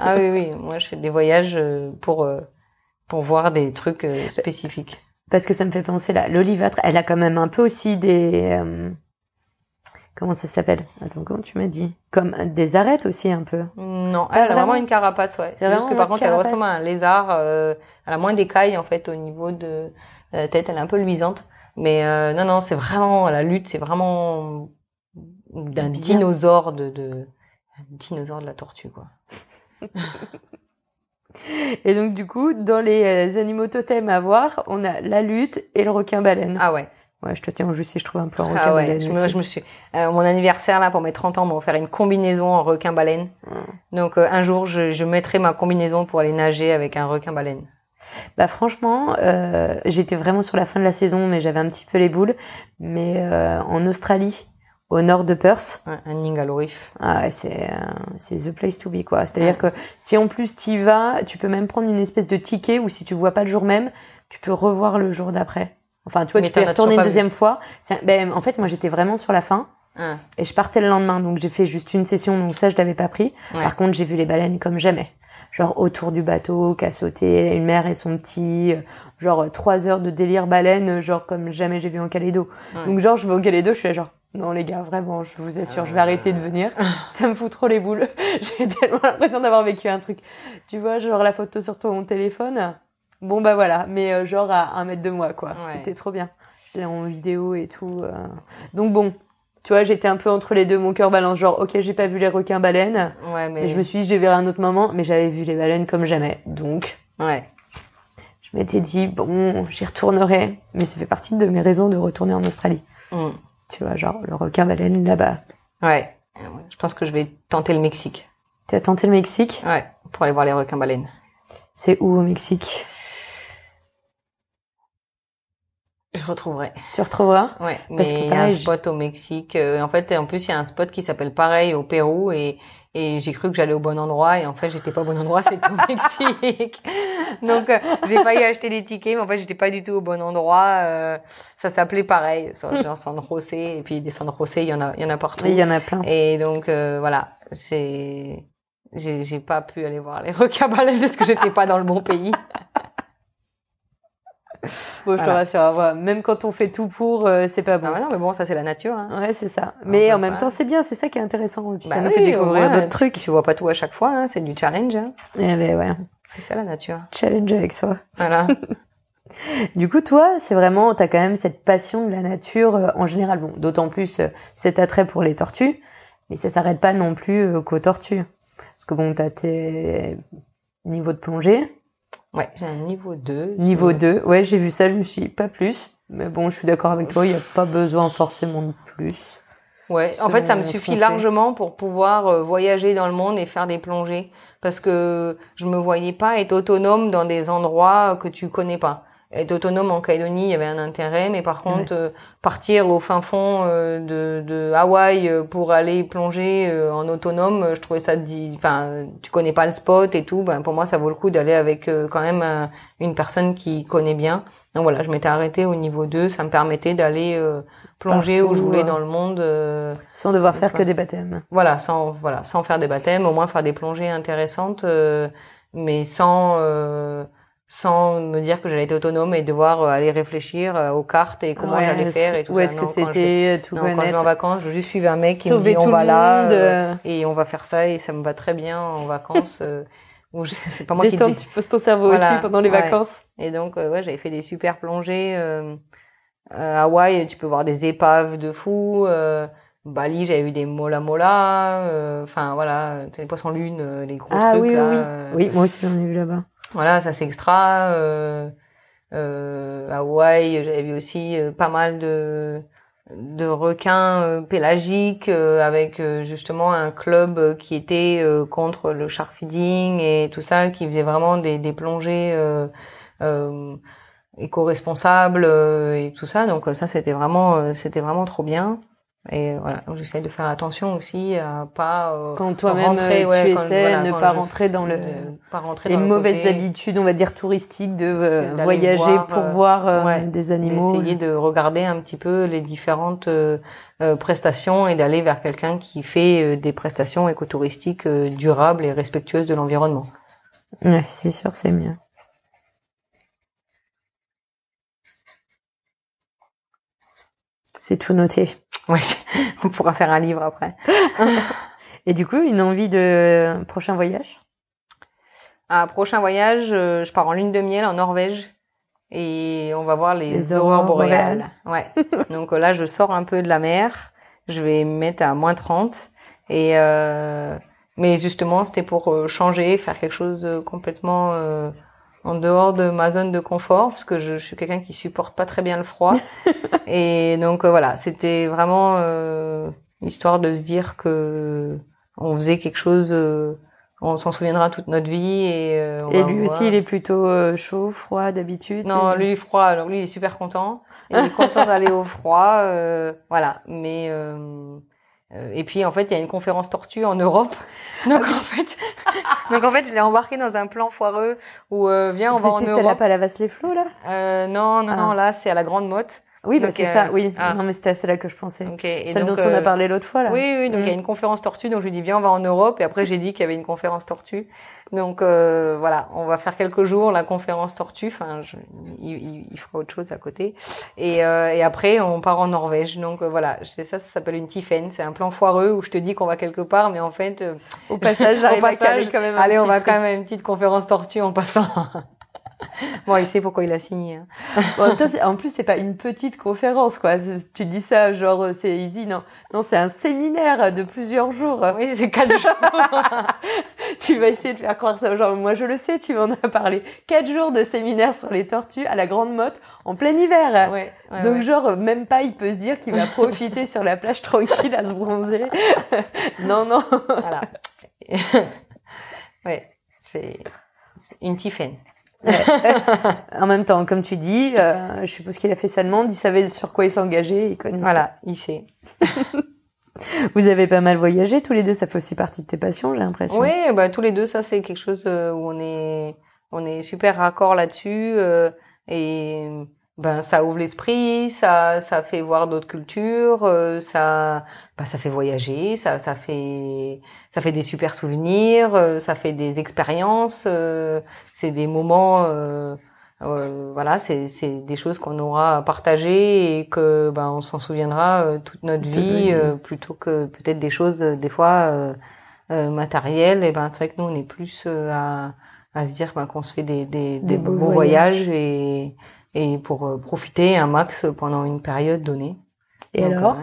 ah oui oui, moi je fais des voyages euh, pour euh, pour voir des trucs euh, spécifiques. Parce que ça me fait penser là, l'olivâtre, elle a quand même un peu aussi des euh, comment ça s'appelle? Attends, comment tu m'as dit? Comme des arêtes aussi un peu. Non, elle a vraiment. vraiment une carapace, ouais. C'est juste que par contre, elle ressemble à un lézard. euh, elle a moins d'écailles en fait au niveau de la tête. Elle est un peu luisante. Mais euh, non, non, c'est vraiment la lutte. C'est vraiment d'un dinosaure de, de dinosaure de la tortue quoi. Et donc du coup, dans les euh, animaux totems à voir, on a la lutte et le requin baleine. Ah ouais. Ouais, je te tiens juste si je trouve un plan requin Ah ouais. baleine. Je me, aussi. je me suis euh, mon anniversaire là pour mes 30 ans, m'a offert une combinaison en requin baleine. Donc euh, un jour, je, je mettrai ma combinaison pour aller nager avec un requin baleine. Bah franchement, euh, j'étais vraiment sur la fin de la saison, mais j'avais un petit peu les boules. Mais euh, en Australie, au nord de Perth, Un, Reef. ah ouais, c'est euh, c'est the place to be quoi. C'est-à-dire que si en plus t'y vas, tu peux même prendre une espèce de ticket ou si tu vois pas le jour même, tu peux revoir le jour d'après. Enfin, tu vois, Mais tu peux y retourner une deuxième fois. Ben, en fait, moi, j'étais vraiment sur la fin et je partais le lendemain, donc j'ai fait juste une session, donc ça, je l'avais pas pris. ouais. Par contre, j'ai vu les baleines comme jamais. Genre autour du bateau, qu'à sauter, une mère et son petit, euh, genre trois heures de délire baleine, euh, genre comme jamais j'ai vu en Calédo. Ouais. Donc genre je vais au Calédo, je suis là genre non les gars, vraiment, je vous assure, je vais arrêter de venir. Ça me fout trop les boules. j'ai tellement l'impression d'avoir vécu un truc. Tu vois, genre la photo sur ton téléphone. Bon bah voilà, mais euh, genre à un mètre de moi quoi. Ouais. C'était trop bien. Je l'ai en vidéo et tout. euh. Donc bon, tu vois, j'étais un peu entre les deux, mon cœur balance genre ok j'ai pas vu les requins baleines. Ouais, mais Et je me suis dit, je les verrai à un autre moment, mais j'avais vu les baleines comme jamais. Donc, ouais. je m'étais dit, bon, j'y retournerai. Mais ça fait partie de mes raisons de retourner en Australie. Mm. Tu vois, genre, le requin baleine là-bas. Ouais. Je pense que je vais tenter le Mexique. Tu as tenté le Mexique? Ouais, pour aller voir les requins baleines. C'est où au Mexique? Je retrouverai. Tu retrouveras? Ouais, mais Parce que il y a un spot au Mexique. euh, en fait, en plus, il y a un spot qui s'appelle pareil au Pérou et et j'ai cru que j'allais au bon endroit et en fait, j'étais pas au bon endroit, c'était au Mexique. Donc, euh, j'ai failli acheter des tickets, mais en fait, j'étais pas du tout au bon endroit. euh, ça s'appelait pareil, genre San José et puis des San José, il y en a, il y en a partout. Il y en a plein. Et donc euh, voilà, c'est j'ai j'ai pas pu aller voir les requins baleines parce que j'étais pas dans le bon pays. Bon, je te rassure, même quand on fait tout pour, euh, c'est pas bon. Ah non, mais bon, ça c'est la nature. Hein. Ouais, c'est ça. Mais Enfin, en même ouais. temps, c'est bien, c'est ça qui est intéressant. Puis ça Bah nous oui, fait au découvrir d'autres trucs. Tu vois pas tout à chaque fois, hein, c'est du challenge. Hein. Eh ben ouais, C'est ça la nature. challenge avec soi. Voilà. Du coup, toi, c'est vraiment, t'as quand même cette passion de la nature euh, en général. Bon, d'autant plus euh, cet attrait pour les tortues, mais ça s'arrête pas non plus euh, qu'aux tortues. Parce que bon, t'as tes niveaux de plongée, ouais, j'ai un niveau 2. niveau Euh, 2. Ouais, j'ai vu ça, je me suis dit, pas plus. Mais bon, je suis d'accord avec toi, il n'y a pas besoin forcément de plus. Ouais, en fait, ça me suffit largement pour pouvoir euh, voyager dans le monde et faire des plongées. Parce que je me voyais pas être autonome dans des endroits que tu connais pas. Être autonome en Calédonie, il y avait un intérêt, mais par contre, euh, partir au fin fond euh, de, de Hawaï euh, pour aller plonger euh, en autonome, euh, je trouvais ça, enfin, tu connais pas le spot et tout, ben pour moi, ça vaut le coup d'aller avec euh, quand même un- une personne qui connaît bien. Donc voilà, je m'étais arrêtée au niveau 2, ça me permettait d'aller euh, plonger où je Partout, voulais euh. dans le monde. euh, Sans devoir faire Enfin. que des baptêmes. voilà, sans voilà, sans faire des baptêmes, au moins faire des plongées intéressantes, euh, mais sans euh, sans me dire que j'allais être autonome et devoir euh, aller réfléchir euh, aux cartes et comment Ouais, j'allais faire et tout Où ça. est-ce que c'était, tout non, quand je vais en vacances, je juste suivre un mec qui me dit on va le là euh, euh, et on va faire ça et ça me va très bien en vacances. euh, c'est pas moi qui détendre, dé- tu poses ton cerveau Voilà, aussi pendant les ouais. vacances. Et donc, euh, ouais, j'avais fait des super plongées. Euh, euh, Hawaï, tu peux voir des épaves de fous. Euh, Bali, j'avais vu des mola mola. euh, Enfin, voilà, c'est les poissons lunes, euh, les gros Ah trucs oui, là. oui, euh, oui. Oui, moi aussi j'en ai vu là-bas. Voilà, ça c'est extra. Euh, euh, Hawaï, j'avais vu aussi euh, pas mal de de requins euh, pélagiques euh, avec justement un club qui était contre le shark feeding et tout ça, qui faisait vraiment des, des plongées éco-responsables et tout ça. Donc ça c'était vraiment c'était vraiment trop bien. Et voilà, donc j'essaie de faire attention aussi à pas euh, Quand toi-même euh, ouais, tu quand- essaies voilà, ne quand pas rentrer dans le pas rentrer les dans le mauvaises côté, habitudes, on va dire touristiques, de euh, voyager voir, pour euh, voir ouais, des animaux. d'essayer de regarder un petit peu les différentes prestations et d'aller vers quelqu'un qui fait des prestations écotouristiques durables et respectueuses de l'environnement. Ouais, c'est sûr, c'est mieux. C'est tout noté. Ouais, on pourra faire un livre après. Et du coup, une envie de prochain voyage? Un prochain voyage, euh, je pars en lune de miel en Norvège et on va voir les, Les aurores boréales. Ouais. Donc euh, là, je sors un peu de la mer. Je vais me mettre à moins 30 et euh, mais justement, c'était pour euh, changer, faire quelque chose de complètement euh, en dehors de ma zone de confort parce que je, je suis quelqu'un qui supporte pas très bien le froid. et donc euh, voilà, c'était vraiment euh, histoire de se dire que on faisait quelque chose euh, on s'en souviendra toute notre vie et euh, on Et va lui voir. aussi, il est plutôt euh, chaud, froid d'habitude non lui froid alors lui il est super content il est content d'aller au froid euh, voilà mais et puis en fait il y a une conférence tortue en Europe donc Ah en fait donc en fait je l'ai embarqué dans un plan foireux où euh, viens on va en C'était celle-là, Europe pas la vasse les flots, là? Euh, non non Ah. non là c'est à la Grande Motte Oui, bah c'est euh, ça, oui. ah. Non, mais c'était à celle-là que je pensais. Ok, et Celle donc, dont on a euh, parlé l'autre fois, là. Oui, oui, donc il y a Mm. une conférence tortue, donc je lui dis viens on va en Europe, et après j'ai dit qu'il y avait une conférence tortue. Donc euh, voilà, on va faire quelques jours la conférence tortue, enfin je, il, il- il fera autre chose à côté. Et, euh, et après on part en Norvège, donc euh, voilà, c'est ça, ça s'appelle une Tiffen, c'est un plan foireux où je te dis qu'on va quelque part, mais en fait, euh, Au passage, Au à passage, quand même un allez on va truc. quand même à une petite conférence tortue en passant. bon, il sait pourquoi il a signé. hein. Bon, en, plus, c'est pas une petite conférence, quoi. Tu dis ça, genre, euh, c'est easy, non? Non, c'est un séminaire de plusieurs jours. Oui, c'est quatre jours. Tu vas essayer de faire croire ça aux gens. Moi, je le sais, tu m'en as parlé. Quatre jours de séminaire sur les tortues à la Grande Motte en plein hiver. Ouais, ouais, Donc, ouais. genre, même pas, il peut se dire qu'il va profiter sur la plage tranquille à se bronzer. non, non. Voilà. ouais, c'est une Tiffen. En même temps, comme tu dis, euh, je suppose qu'il a fait sa demande, il savait sur quoi il s'engageait, il connaissait. Voilà, il sait. Vous avez pas mal voyagé tous les deux, ça fait aussi partie de tes passions, j'ai l'impression. Oui, bah tous les deux, ça c'est quelque chose euh, où on est on est super raccord là-dessus euh, et ben ça ouvre l'esprit, ça ça fait voir d'autres cultures, euh, ça bah, ça fait voyager, ça ça fait ça fait des super souvenirs, euh, ça fait des expériences, euh, c'est des moments euh, euh, voilà, c'est c'est des choses qu'on aura partagées et que ben on s'en souviendra euh, toute notre Toute vie euh, plutôt que peut-être des choses des fois matérielles. Et ben c'est vrai que nous on est plus à à se dire ben, qu'on se fait des des, Des des beaux beaux voyages. voyages et et pour euh, profiter un max pendant une période donnée. Et Donc, alors,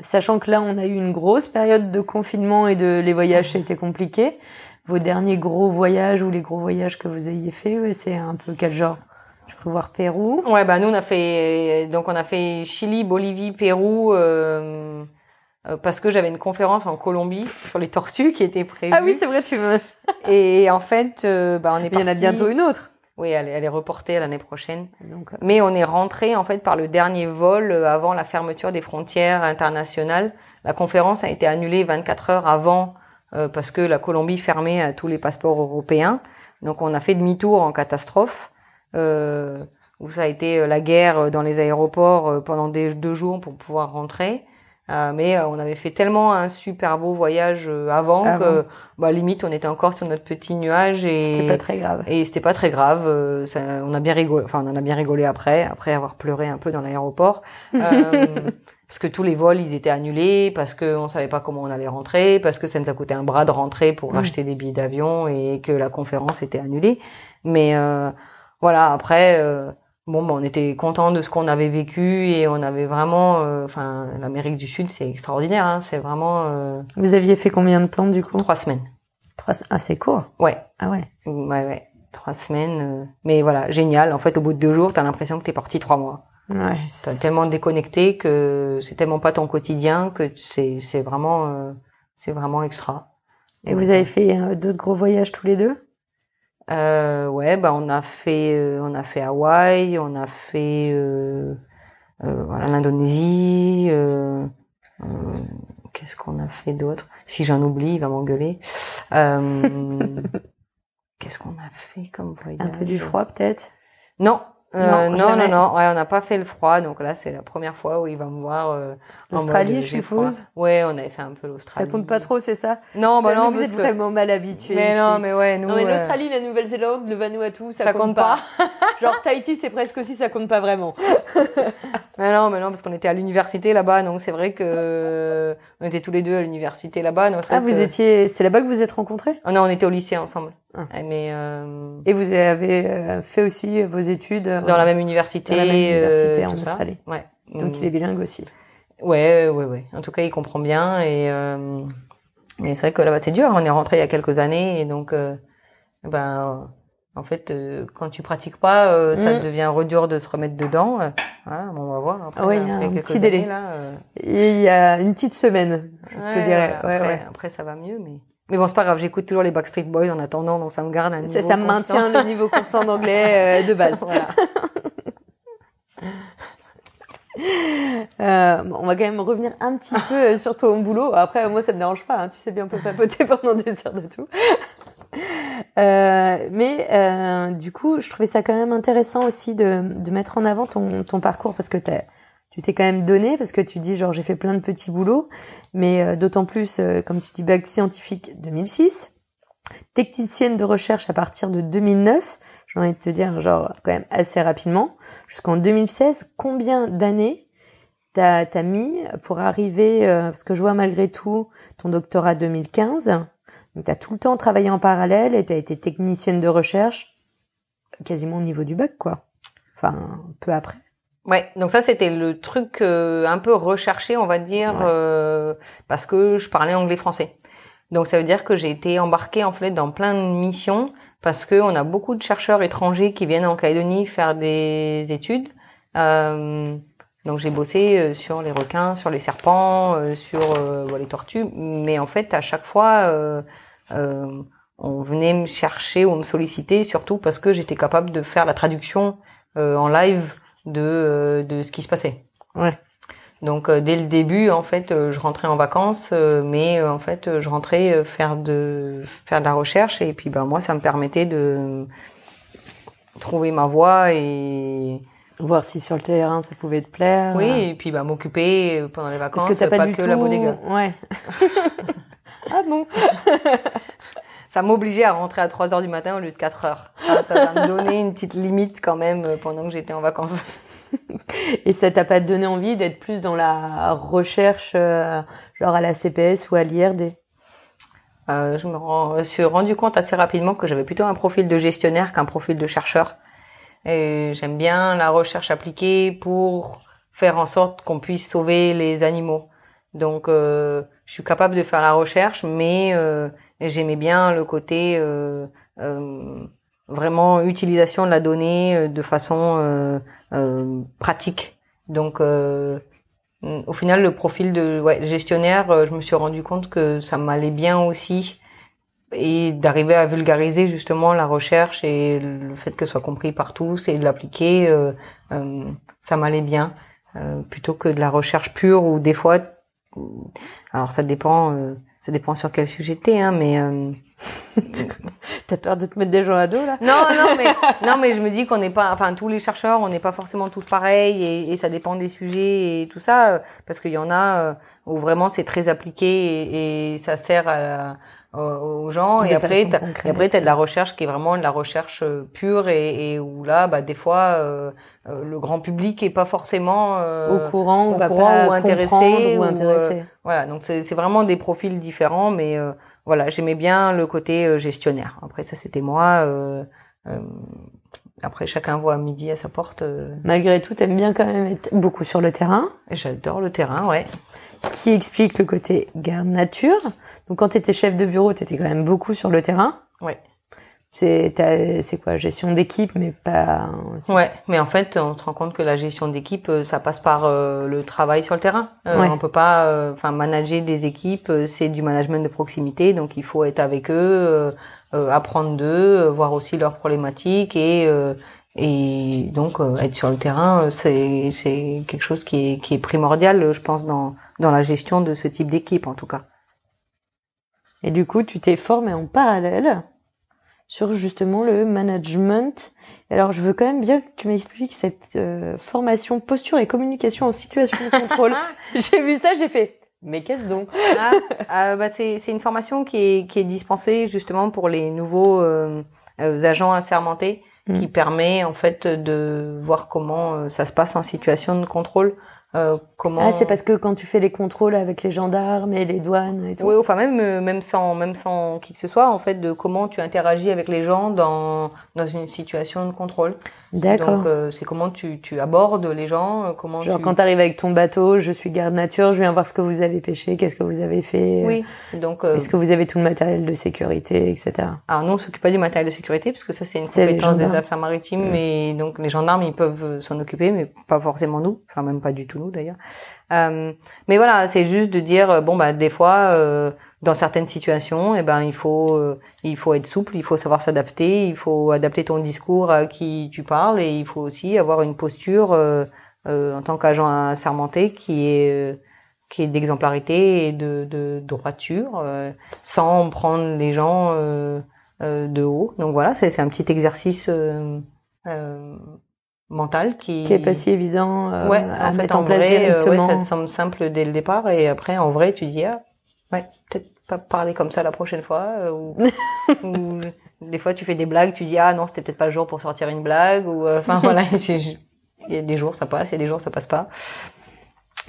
sachant que là, on a eu une grosse période de confinement et de les voyages, c'était compliqué. Vos derniers gros voyages ou les gros voyages que vous ayez fait, ouais, c'est un peu quel genre? Je peux voir Pérou? Ouais, bah nous on a fait donc on a fait Chili, Bolivie, Pérou euh, euh, parce que j'avais une conférence en Colombie sur les tortues qui était prévue. Ah oui, c'est vrai, tu me. Et en fait, euh, bah on est Mais il y en a parti- bientôt une autre. Oui, elle, est- elle est reportée à l'année prochaine. Donc, euh, Mais on est rentré en fait par le dernier vol euh, avant la fermeture des frontières internationales. La conférence a été annulée 24 heures avant euh, parce que la Colombie fermait à tous les passeports européens. Donc on a fait demi-tour en catastrophe. Euh, où ça a été euh, la guerre dans les aéroports euh, pendant des, deux jours pour pouvoir rentrer. Euh, mais euh, on avait fait tellement un super beau voyage euh, avant, Avant. que bah, limite on était encore sur notre petit nuage et c'était pas très grave. et c'était pas très grave. euh, ça, on a bien rigolé. Enfin, on en a bien rigolé après, après avoir pleuré un peu dans l'aéroport, Euh, parce que tous les vols ils étaient annulés, parce que on savait pas comment on allait rentrer, parce que ça nous a coûté un bras de rentrer pour Mm. racheter des billets d'avion et que la conférence était annulée. Mais euh, voilà, après. euh, Bon, bah, on était content de ce qu'on avait vécu et on avait vraiment, euh, enfin, l'Amérique du Sud, c'est extraordinaire, hein, c'est vraiment euh, Vous aviez fait combien de temps du coup? Trois semaines. Trois. Ah, c'est court. Ouais, Ah ouais. Ouais, ouais. Trois semaines. euh, Mais voilà, génial. En fait, au bout de deux jours, t'as l'impression que t'es parti trois mois. Ouais. T'as c'est- tellement déconnecté que c'est tellement pas ton quotidien que c'est c'est vraiment euh, c'est vraiment extra. Et vous avez fait euh, d'autres gros voyages tous les deux? Euh, ouais, bah on a fait euh, on a fait Hawaï, on a fait euh, euh, voilà l'Indonésie. Euh, euh, Qu'est-ce qu'on a fait d'autre? Si j'en oublie, il va m'engueuler. Euh, Qu'est-ce qu'on a fait comme voyage Un peu du froid peut-être? Non. Euh, Non, non, non, ouais, on n'a pas fait le froid, donc là c'est la première fois où il va me voir. euh, L'Australie, mode, je suppose. Ouais, on avait fait un peu Ça l'Australie. compte pas trop, c'est ça? Non, bah Mais non, vous parce êtes que- vraiment mal habitués. Mais ici. non, mais ouais, nous. Non mais euh, l'Australie, la Nouvelle-Zélande, le Vanuatu, ça, ça compte, compte pas. Genre Tahiti, c'est presque aussi, ça compte pas vraiment. Mais non, mais non, parce qu'on était à l'université là-bas, donc c'est vrai que on était tous les deux à l'université là-bas. Ah, vous que- étiez, c'est là-bas que vous êtes rencontrés? Ah non, on était au lycée ensemble. Ah. Mais euh, Et vous avez euh, fait aussi vos études euh, dans la même université. dans la même université en. Australie. Ouais. Donc Mm. il est bilingue aussi. Ouais, ouais, ouais. En tout cas, il comprend bien et mais c'est vrai que là-bas c'est dur. On est rentré il y a quelques années et donc ben en fait euh, quand tu pratiques pas, euh, ça Mm. devient dur de se remettre dedans. Euh, Voilà, bon, on va voir. Après, Ah ouais, il y a un petit délai. années, là, il y a une petite semaine, je ouais, te dirais. Ouais, après, après, ça va mieux, mais mais bon, c'est pas grave. J'écoute toujours les Backstreet Boys en attendant, donc ça me garde un niveau. Ça, ça me maintient le niveau constant d'anglais euh, de base. voilà. Euh, on va quand même revenir un petit peu euh, sur ton boulot. Après, moi, ça me dérange pas. hein. Tu sais bien, on peut papoter pendant des heures de tout. Euh, mais euh, du coup, je trouvais ça quand même intéressant aussi de, de mettre en avant ton, ton parcours parce que t'as, tu t'es quand même donné parce que tu dis genre j'ai fait plein de petits boulots, mais euh, d'autant plus euh, comme tu dis bac scientifique 2006, technicienne de recherche à partir de 2009. J'ai envie de te dire genre quand même assez rapidement jusqu'en 2016. Combien d'années t'as as mis pour arriver euh, parce que je vois malgré tout ton doctorat 2015. Donc t'as tout le temps travaillé en parallèle et t'as été technicienne de recherche quasiment au niveau du bac quoi. Enfin peu après. Ouais, donc ça c'était le truc euh, un peu recherché, on va dire, Ouais. euh, parce que je parlais anglais-français. Donc ça veut dire que j'ai été embarquée en fait dans plein de missions parce que on a beaucoup de chercheurs étrangers qui viennent en Calédonie faire des études. Euh, donc j'ai bossé euh, sur les requins, sur les serpents, euh, sur euh, les tortues, mais en fait à chaque fois euh, euh, on venait me chercher ou me solliciter surtout parce que j'étais capable de faire la traduction euh, en live de euh, de ce qui se passait. Ouais. Donc euh, dès le début en fait euh, je rentrais en vacances euh, mais euh, en fait euh, je rentrais euh, faire de faire de la recherche et puis ben moi ça me permettait de trouver ma voie et Voir si sur le terrain ça pouvait te plaire. oui et puis bah m'occuper pendant les vacances Parce que t'as pas, du que tout. la bodega. Ouais. ah bon? ça m'obligeait à rentrer à 3 heures du matin au lieu de 4 heures. Ça, me donner une petite limite quand même euh, pendant que j'étais en vacances. Et ça t'a pas donné envie d'être plus dans la recherche, euh, genre à la CPS ou à l'IRD euh, Je me suis rendu compte assez rapidement que j'avais plutôt un profil de gestionnaire qu'un profil de chercheur. Et j'aime bien la recherche appliquée pour faire en sorte qu'on puisse sauver les animaux. Donc, euh, je suis capable de faire la recherche, mais j'aimais bien le côté euh, euh, vraiment utilisation de la donnée euh, de façon pratique. Donc, au final, le profil de ouais, gestionnaire, je me suis rendu compte que ça m'allait bien aussi et d'arriver à vulgariser justement la recherche et le fait que ce soit compris par tous et de l'appliquer, euh, ça m'allait bien. Euh, plutôt que de la recherche pure ou des fois alors ça dépend, ça dépend sur quel sujet t'es, hein, mais. Euh... T'as peur de te mettre des gens à dos là? Non, non, mais non, mais je me dis qu'on n'est pas, enfin tous les chercheurs, on n'est pas forcément tous pareils et, et, ça dépend des sujets et tout ça, euh, parce qu'il y en a euh, où vraiment c'est très appliqué et, et, ça sert à la, aux gens et après t'as, et après t'as de la recherche qui est vraiment de la recherche euh, pure et, et où là bah des fois euh, euh, le grand public est pas forcément au courant ou va pas ou intéressé ou, intéressé voilà donc c'est, c'est vraiment des profils différents mais voilà j'aimais bien le côté gestionnaire après ça c'était moi après, chacun voit à midi à sa porte. Malgré tout, t'aimes bien quand même être beaucoup sur le terrain. J'adore le terrain, ouais. Ce qui explique le côté garde nature. Donc quand tu étais chef de bureau, tu étais quand même beaucoup sur le terrain. Ouais. C'est c'est quoi gestion d'équipe mais pas Ouais, mais en fait, on se rend compte que la gestion d'équipe euh, ça passe par euh, le travail sur le terrain. Euh, ouais. on peut pas euh, enfin manager des équipes, c'est du management de proximité, donc il faut être avec eux, apprendre d'eux, voir aussi leurs problématiques et et donc être sur le terrain, c'est c'est quelque chose qui est qui est primordial je pense dans dans la gestion de ce type d'équipe en tout cas. Et du coup, tu t'es formé en parallèle sur justement le management. Alors, je veux quand même bien que tu m'expliques cette euh, formation posture et communication en situation de contrôle. j'ai vu ça, j'ai fait. Mais qu'est-ce donc? Ah, euh, bah c'est, c'est une formation qui est, qui est dispensée justement pour les nouveaux euh, agents assermentés, mmh. qui permet en fait de voir comment ça se passe en situation de contrôle. Euh, comment Ah, c'est parce que quand tu fais les contrôles avec les gendarmes et les douanes et tout. Oui, enfin même euh, même sans même sans qui que ce soit en fait de comment tu interagis avec les gens dans dans une situation de contrôle. D'accord. Donc euh, c'est comment tu tu abordes les gens, comment Genre tu... quand tu arrives avec ton bateau, je suis garde nature, je viens voir ce que vous avez pêché, qu'est-ce que vous avez fait. Oui. Donc est-ce que vous avez tout le matériel de sécurité, etc. Alors nous on s'occupe pas du matériel de sécurité parce que ça c'est une compétence des affaires maritimes, mmh. et donc les gendarmes ils peuvent s'en occuper, mais pas forcément nous, enfin même pas du tout nous d'ailleurs. Euh, mais voilà, c'est juste de dire bon bah des fois euh, dans certaines situations, eh ben il faut euh, il faut être souple, il faut savoir s'adapter, il faut adapter ton discours à qui tu parles et il faut aussi avoir une posture euh, en tant qu'agent assermenté qui est qui est d'exemplarité et de, de droiture, sans prendre les gens de haut. Donc voilà, c'est un petit exercice mental qui qui est pas si évident euh, ouais, à en fait, mettre en, en place vrai, directement. Euh, ouais, ça te semble simple dès le départ et après en vrai tu dis ah ouais peut-être pas parler comme ça la prochaine fois euh, ou, ou, des fois tu fais des blagues tu dis ah non c'était peut-être pas le jour pour sortir une blague ou euh, enfin voilà il y a des jours ça passe il y a des jours ça passe pas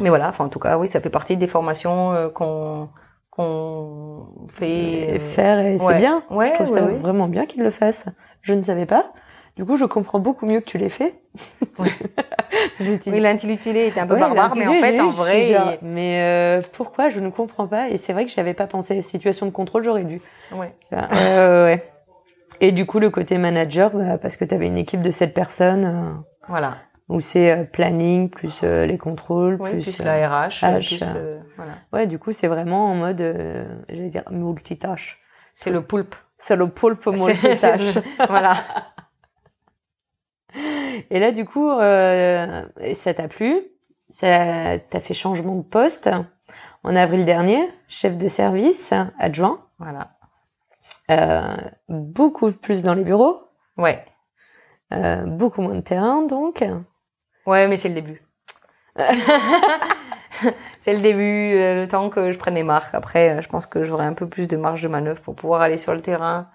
mais voilà enfin en tout cas oui ça fait partie des formations euh, qu'on qu'on fait et faire et c'est ouais. bien ouais, je trouve ça vraiment bien qu'ils le fassent je ne savais pas du coup, je comprends beaucoup mieux que tu l'aies fait. Ouais. oui, l'intitulé était un peu ouais, barbare, mais en fait, en vrai. Genre, mais euh, pourquoi je ne comprends pas Et c'est vrai que j'avais pas pensé. Situation de contrôle, j'aurais dû. Ouais. Euh, ouais. Et du coup, le côté manager, bah, parce que tu avais une équipe de sept personnes. Euh, voilà. Où c'est euh, planning plus euh, les contrôles oui, plus, plus la RH. H, plus, voilà. Ouais, du coup, c'est vraiment en mode, j'allais dire multitâche. C'est le poulpe. C'est le poulpe multitâche. voilà. Et là, du coup, euh, ça t'a plu? Ça t'a fait changement de poste? En avril dernier, chef de service adjoint. Voilà. Euh, beaucoup plus dans les bureaux. Ouais. Euh, beaucoup moins de terrain, donc. Ouais, mais c'est le début. c'est le début, le temps que je prenne mes marques. Après, je pense que j'aurai un peu plus de marge de manœuvre pour pouvoir aller sur le terrain.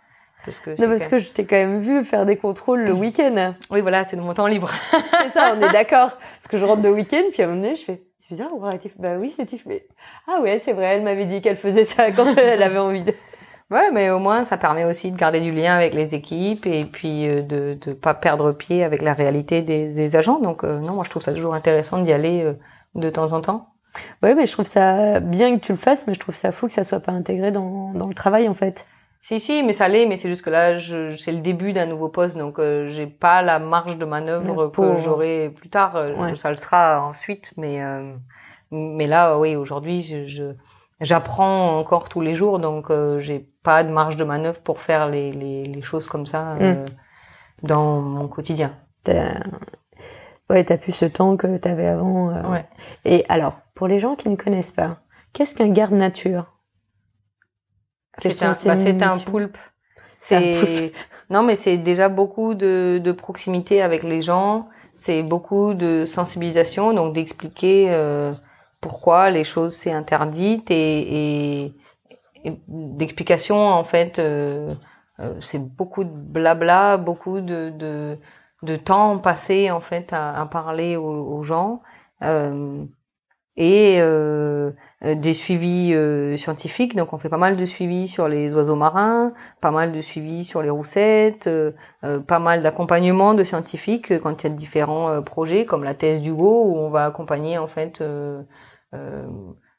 Parce que non, parce que je t'ai quand même vu faire des contrôles le week-end. Oui, voilà, c'est de mon temps libre. c'est ça, on est d'accord. Parce que je rentre de week-end, puis à un moment donné, je fais, c'est bizarre, on Bah oui, c'est Tiff. Mais... Ah ouais, c'est vrai, elle m'avait dit qu'elle faisait ça quand elle avait envie de... Ouais, mais au moins ça permet aussi de garder du lien avec les équipes et puis euh, de ne pas perdre pied avec la réalité des, des agents. Donc euh, non, moi je trouve ça toujours intéressant d'y aller euh, de temps en temps. Ouais, mais je trouve ça bien que tu le fasses, mais je trouve ça fou que ça soit pas intégré dans, dans le travail en fait. Si si, mais ça l'est, mais c'est juste que là, je, c'est le début d'un nouveau poste, donc j'ai pas la marge de manœuvre que j'aurai plus tard. Ça le sera ensuite, mais mais là, oui, aujourd'hui, je, je j'apprends encore tous les jours, donc euh, j'ai pas de marge de manœuvre pour faire les, les, les choses comme ça euh, mm. dans mon quotidien. T'as... Ouais, t'as plus ce temps que t'avais avant. Euh. Ouais. Et alors, pour les gens qui ne connaissent pas, qu'est-ce qu'un garde nature? C'est un, bah, c'est un poulpe. C'est non, mais c'est déjà beaucoup de, de proximité avec les gens. C'est beaucoup de sensibilisation, donc d'expliquer. Euh, pourquoi les choses c'est interdites et, et, d'explications en fait euh, euh, c'est beaucoup de blabla beaucoup de, de, de, temps passé en fait à, à parler aux, aux gens euh, et euh, des suivis euh, scientifiques donc on fait pas mal de suivis sur les oiseaux marins pas mal de suivis sur les roussettes euh, pas mal d'accompagnement de scientifiques quand il y a différents projets comme la thèse d'Hugo où on va accompagner en fait euh,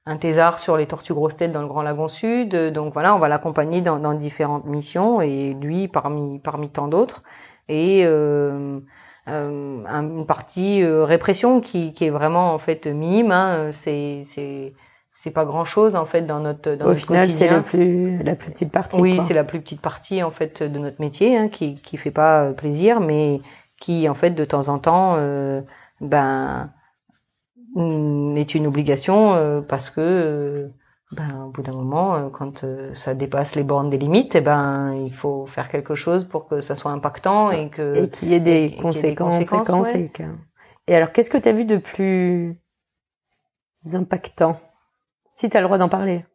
un thésard sur les tortues grosses têtes dans le Grand Lagon Sud. Donc voilà, on va l'accompagner dans, dans, différentes missions et lui parmi parmi tant d'autres. Et euh, euh, une partie euh, répression qui, qui est vraiment en fait minime. Hein, c'est c'est c'est pas grand chose en fait dans notre dans au notre final c'est la plus la plus petite partie oui c'est la plus petite partie en fait de notre métier hein, qui qui fait pas plaisir mais qui en fait de temps en temps euh, ben est une obligation euh, parce que euh, ben, au bout d'un moment, euh, quand ça dépasse les bornes des limites, eh ben, il faut faire quelque chose pour que ça soit impactant et que et qu'il y ait des, conséquences, et, alors, qu'est-ce que tu as vu de plus impactant? Si tu as le droit d'en parler.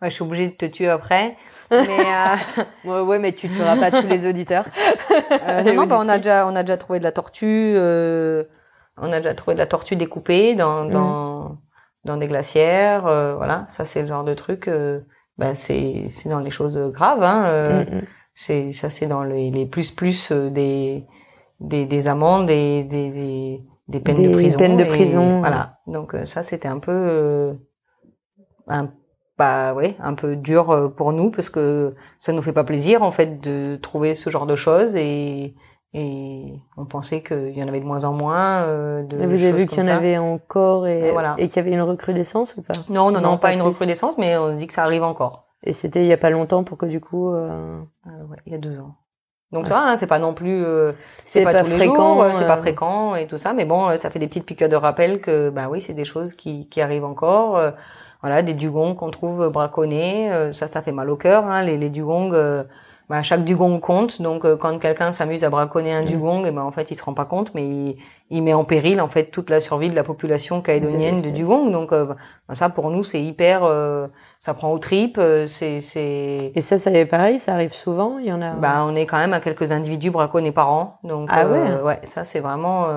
Ouais, je suis obligée de te tuer après. Mais ouais, ouais, mais tu tueras pas tous les auditeurs. non, non, bah, on a déjà, on a déjà trouvé de la tortue. Euh, on a déjà trouvé de la tortue découpée dans, mm. Dans, des glacières. Euh, voilà, ça c'est le genre de truc. Euh, bah, c'est c'est dans les choses graves. Hein, euh, mm, mm. C'est ça c'est dans les, les plus plus des, des des amendes et des des, des peines de prison. Peines de prison. Voilà. Donc ça c'était un peu un bah ouais, un peu dur pour nous parce que ça nous fait pas plaisir en fait de trouver ce genre de choses et et on pensait qu'il y en avait de moins en moins. Euh, de vous avez vu qu'il y en avait encore et, et, qu'il y avait une recrudescence ou pas? Non, non, non, pas, une recrudescence, mais on se dit que ça arrive encore. Et c'était il y a pas longtemps pour que du coup. Euh... euh ouais, il y a deux ans. Donc ça, hein, c'est pas non plus, euh, c'est pas, tous les jours, c'est pas fréquent et tout ça, mais bon, ça fait des petites piqûres de rappel que, bah oui, c'est des choses qui, qui arrivent encore. voilà, des dugongs qu'on trouve braconnés, ça, ça fait mal au cœur. Hein, les, les dugongs bah, chaque dugong compte. Donc, euh, quand quelqu'un s'amuse à braconner un mm. dugong, et eh ben en fait, il se rend pas compte, mais il, il, met en péril en fait toute la survie de la population calédonienne de, dugong. Donc, euh, bah, ça pour nous, c'est hyper, euh, ça prend aux tripes. c'est, c'est. Et ça, c'est pareil, ça arrive souvent. Il y en a? Bah, on est quand même à quelques individus braconnés par an. Donc, ah ouais? ouais, ça c'est vraiment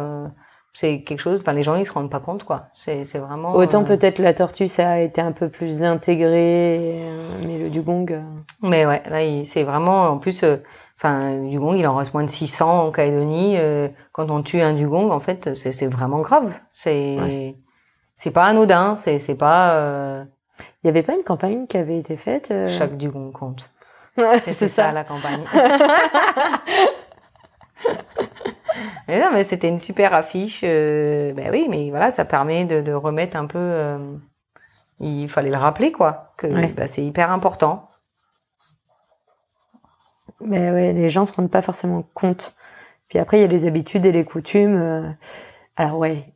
c'est quelque chose enfin les gens ils se rendent pas compte quoi. C'est c'est vraiment autant euh, peut-être la tortue ça a été un peu plus intégré euh, mais le dugong euh, mais ouais là c'est vraiment en plus enfin dugong il en reste moins de 600 en Calédonie quand on tue un dugong en fait c'est c'est vraiment grave. C'est c'est pas anodin c'est c'est pas il y avait pas une campagne qui avait été faite chaque dugong compte. C'est ça. ça. la campagne mais non, mais c'était une super affiche. Euh, ben oui, mais voilà, ça permet de, de remettre un peu. Euh, il fallait le rappeler, quoi, que bah, c'est hyper important. Mais ouais, les gens se rendent pas forcément compte. Puis après, il y a les habitudes et les coutumes. Euh, alors ouais,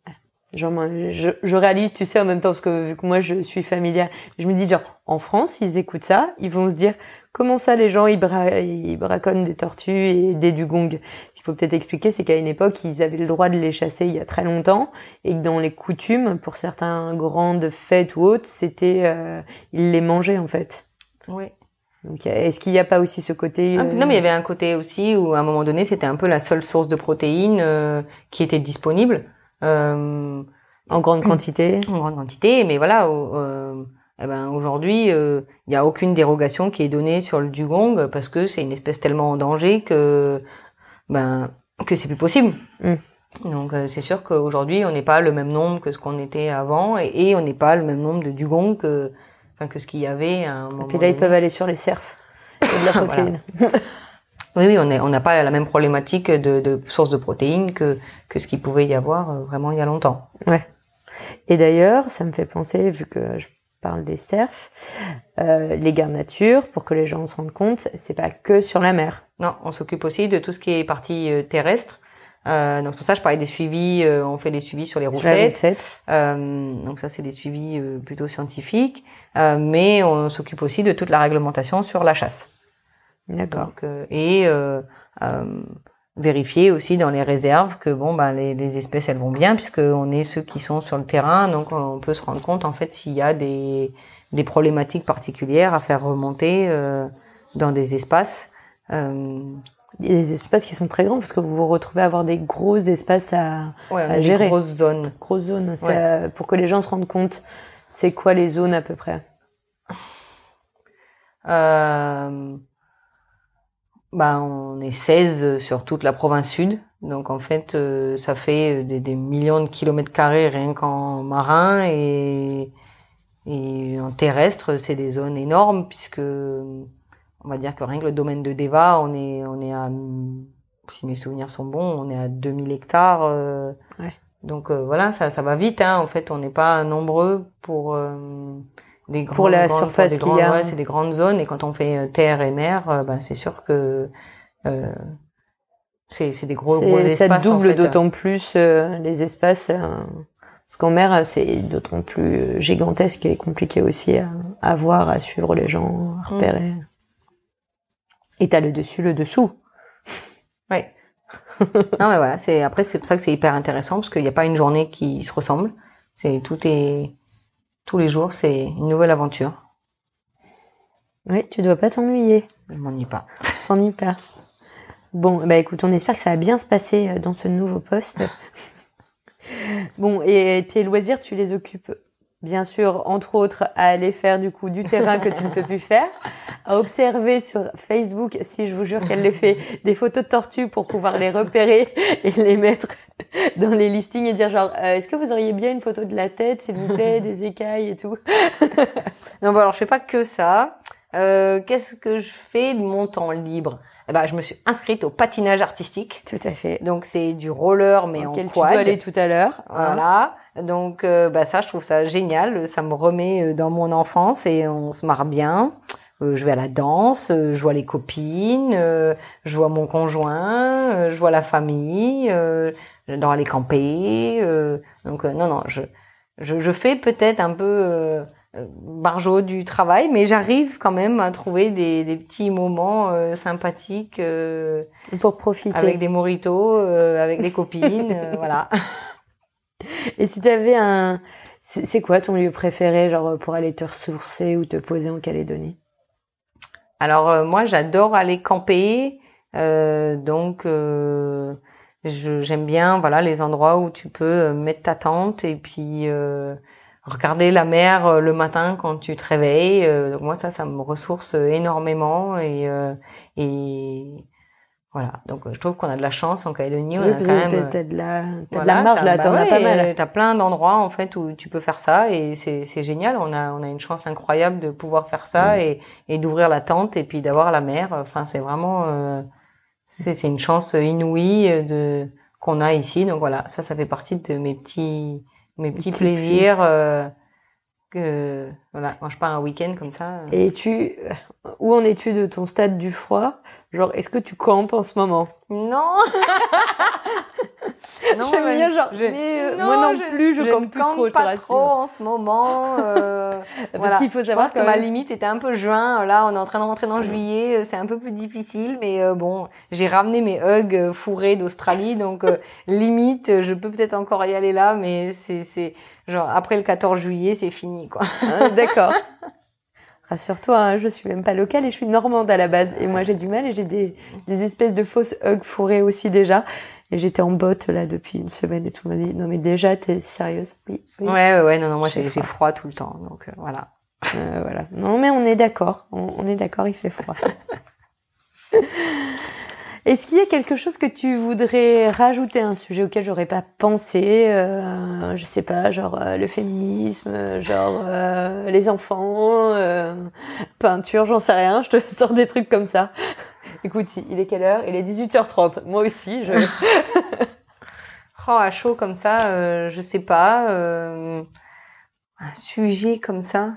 Genre, je, je, réalise, tu sais, en même temps, parce que vu que moi, je suis familière, je me dis, genre, en France, ils écoutent ça, ils vont se dire, comment ça, les gens, ils, bra ils braconnent des tortues et des dugongs? Faut peut-être expliquer, c'est qu'à une époque, ils avaient le droit de les chasser il y a très longtemps, et que dans les coutumes, pour certains grandes fêtes ou autres, c'était, euh, ils les mangeaient, en fait. Oui. Donc, est-ce qu'il n'y a pas aussi ce côté euh... Non, mais il y avait un côté aussi où, à un moment donné, c'était un peu la seule source de protéines euh, qui était disponible. Euh, en grande quantité. En grande quantité, mais voilà. Euh, eh ben aujourd'hui, euh, il n'y a aucune dérogation qui est donnée sur le dugong parce que c'est une espèce tellement en danger que ben que c'est plus possible. Mm. Donc c'est sûr qu'aujourd'hui, on n'est pas le même nombre que ce qu'on était avant et, on n'est pas le même nombre de dugongs que enfin que ce qu'il y avait à un moment. Et puis là, ils peuvent aller sur les cerfs. de la protéine. Oui, oui, on n'a on pas la même problématique de, de source de protéines que, que ce qu'il pouvait y avoir euh, vraiment il y a longtemps. Ouais. Et d'ailleurs, ça me fait penser, vu que je parle des cerfs, euh, les gares nature, pour que les gens se rendent compte, c'est pas que sur la mer. Non, on s'occupe aussi de tout ce qui est partie euh, terrestre. Euh, donc pour ça, je parlais des suivis. Euh, on fait des suivis sur les roussettes. Euh, donc ça, c'est des suivis plutôt scientifiques. mais on s'occupe aussi de toute la réglementation sur la chasse. D'accord. Euh, et euh, euh, vérifier aussi dans les réserves que bon ben les, les, espèces elles vont bien puisque on est ceux qui sont sur le terrain donc on peut se rendre compte en fait s'il y a des, des problématiques particulières à faire remonter euh, dans des espaces euh, des espaces qui sont très grands parce que vous vous retrouvez à avoir des gros espaces à, ouais, à gérer. Des grosses zones. Grosses zones. Ouais. pour que les gens se rendent compte, c'est quoi les zones à peu près? Euh, bah, on est 16 sur toute la province sud. Donc en fait, euh, ça fait des, des, millions de kilomètres carrés rien qu'en marin et, et en terrestre, c'est des zones énormes puisque on va dire que rien que le domaine de Deva, on est on est à si mes souvenirs sont bons, on est à 2000 hectares. Euh, ouais. Donc euh, voilà, ça ça va vite. Hein. En fait, on n'est pas nombreux pour des pour la surface qu'il y a. Ouais, c'est des grandes zones et quand on fait euh, terre et mer, euh, bah, c'est sûr que euh, c'est c'est des gros, gros espaces. Ça double d'autant plus euh, les espaces. parce qu'en mer, c'est d'autant plus gigantesque et compliqué aussi à, à, voir, à suivre les gens, à mm. repérer. Et t'as le dessus, le dessous. Ouais. non mais voilà, c'est après c'est pour ça que c'est hyper intéressant parce qu'il n'y a pas une journée qui se ressemble. C'est tout est tous les jours, c'est une nouvelle aventure. Oui, tu dois pas t'ennuyer. Je m'ennuie pas. S'ennuie pas. Bon, bah écoute, on espère que ça va bien se passer euh, dans ce nouveau poste. bon, et tes loisirs, tu les occupes bien sûr, entre autres, à aller faire du coup du terrain que tu ne peux plus faire, à observer sur Facebook, si je vous jure qu'elle les fait, des photos de tortues pour pouvoir les repérer et les mettre dans les listings et dire genre, euh, est-ce que vous auriez bien une photo de la tête, s'il vous plaît, des écailles et tout? non, bon alors je fais pas que ça. Euh, Qu'est-ce que je fais de mon temps libre? Eh ben, je me suis inscrite au patinage artistique. Tout à fait. Donc c'est du roller mais en quad. tu dois aller tout à l'heure. Voilà. Donc euh, bah ça, je trouve ça génial. Ça me remet euh, dans mon enfance et on se marre bien. Euh, je vais à la danse, je vois les copines, je vois mon conjoint, je vois la famille. J'adore aller camper. donc non, non, je, je, je fais peut-être un peu barjot du travail, mais j'arrive quand même à trouver des, des petits moments sympathiques pour profiter avec des moritos, avec des copines, voilà. Et si tu avais un... C'est quoi ton lieu préféré, genre pour aller te ressourcer ou te poser en Calédonie? Alors euh, moi, j'adore aller camper. Euh, donc, euh, j'aime bien voilà les endroits où tu peux mettre ta tente et puis regarder la mer le matin quand tu te réveilles. donc moi, ça, ça me ressource énormément et, et voilà, donc je trouve qu'on a de la chance en Calédonie. on a quand même. T'as de la, t'as de la marge là, t'en bah as pas mal. T'as plein d'endroits en fait où tu peux faire ça et c'est c'est génial. On a on a une chance incroyable de pouvoir faire ça et et d'ouvrir la tente et puis d'avoir la mer. Enfin c'est vraiment euh, c'est c'est une chance inouïe de qu'on a ici. Donc voilà, ça ça fait partie de mes petits mes petits, plaisirs euh, que voilà, quand je pars un week-end comme ça. euh, Et tu, où en es-tu de ton stade du froid? Genre, est-ce que tu campes en ce moment? Non. non, J'aime bien genre, je- mais euh, moi non je- plus, je, je campe plus trop, je pas trop en ce moment. euh, Parce voilà. qu'il faut Je savoir pense que ma limite était un peu juin. Là, on est en train de rentrer dans juillet. euh, C'est un peu plus difficile, mais euh, bon, j'ai ramené mes hugs fourrés d'Australie, donc limite, je peux peut-être encore y aller là, mais c'est c'est genre après le 14 juillet, c'est fini quoi. Ah, D'accord. Rassure-toi, hein, je suis même pas locale et je suis normande à la base. Et moi, j'ai du mal et j'ai des, des espèces de fausses hugs fourrées aussi déjà. Et j'étais en botte là depuis une semaine et tout le monde m'a dit non mais déjà t'es sérieuse? Oui. oui. Ouais, ouais, ouais, non, non, moi J'ai froid. froid tout le temps, donc euh, voilà. Euh, voilà. Non mais on est d'accord. On, on est d'accord, il fait froid. Est-ce qu'il y a quelque chose que tu voudrais rajouter, un sujet auquel j'aurais pas pensé, euh, je sais pas, genre euh, le féminisme, euh, genre euh, les enfants, peinture, j'en sais rien, je te sors des trucs comme ça. Écoute, il est quelle heure? Il est 18h30. Moi aussi, je... Oh, à chaud comme ça, je sais pas. un sujet comme ça.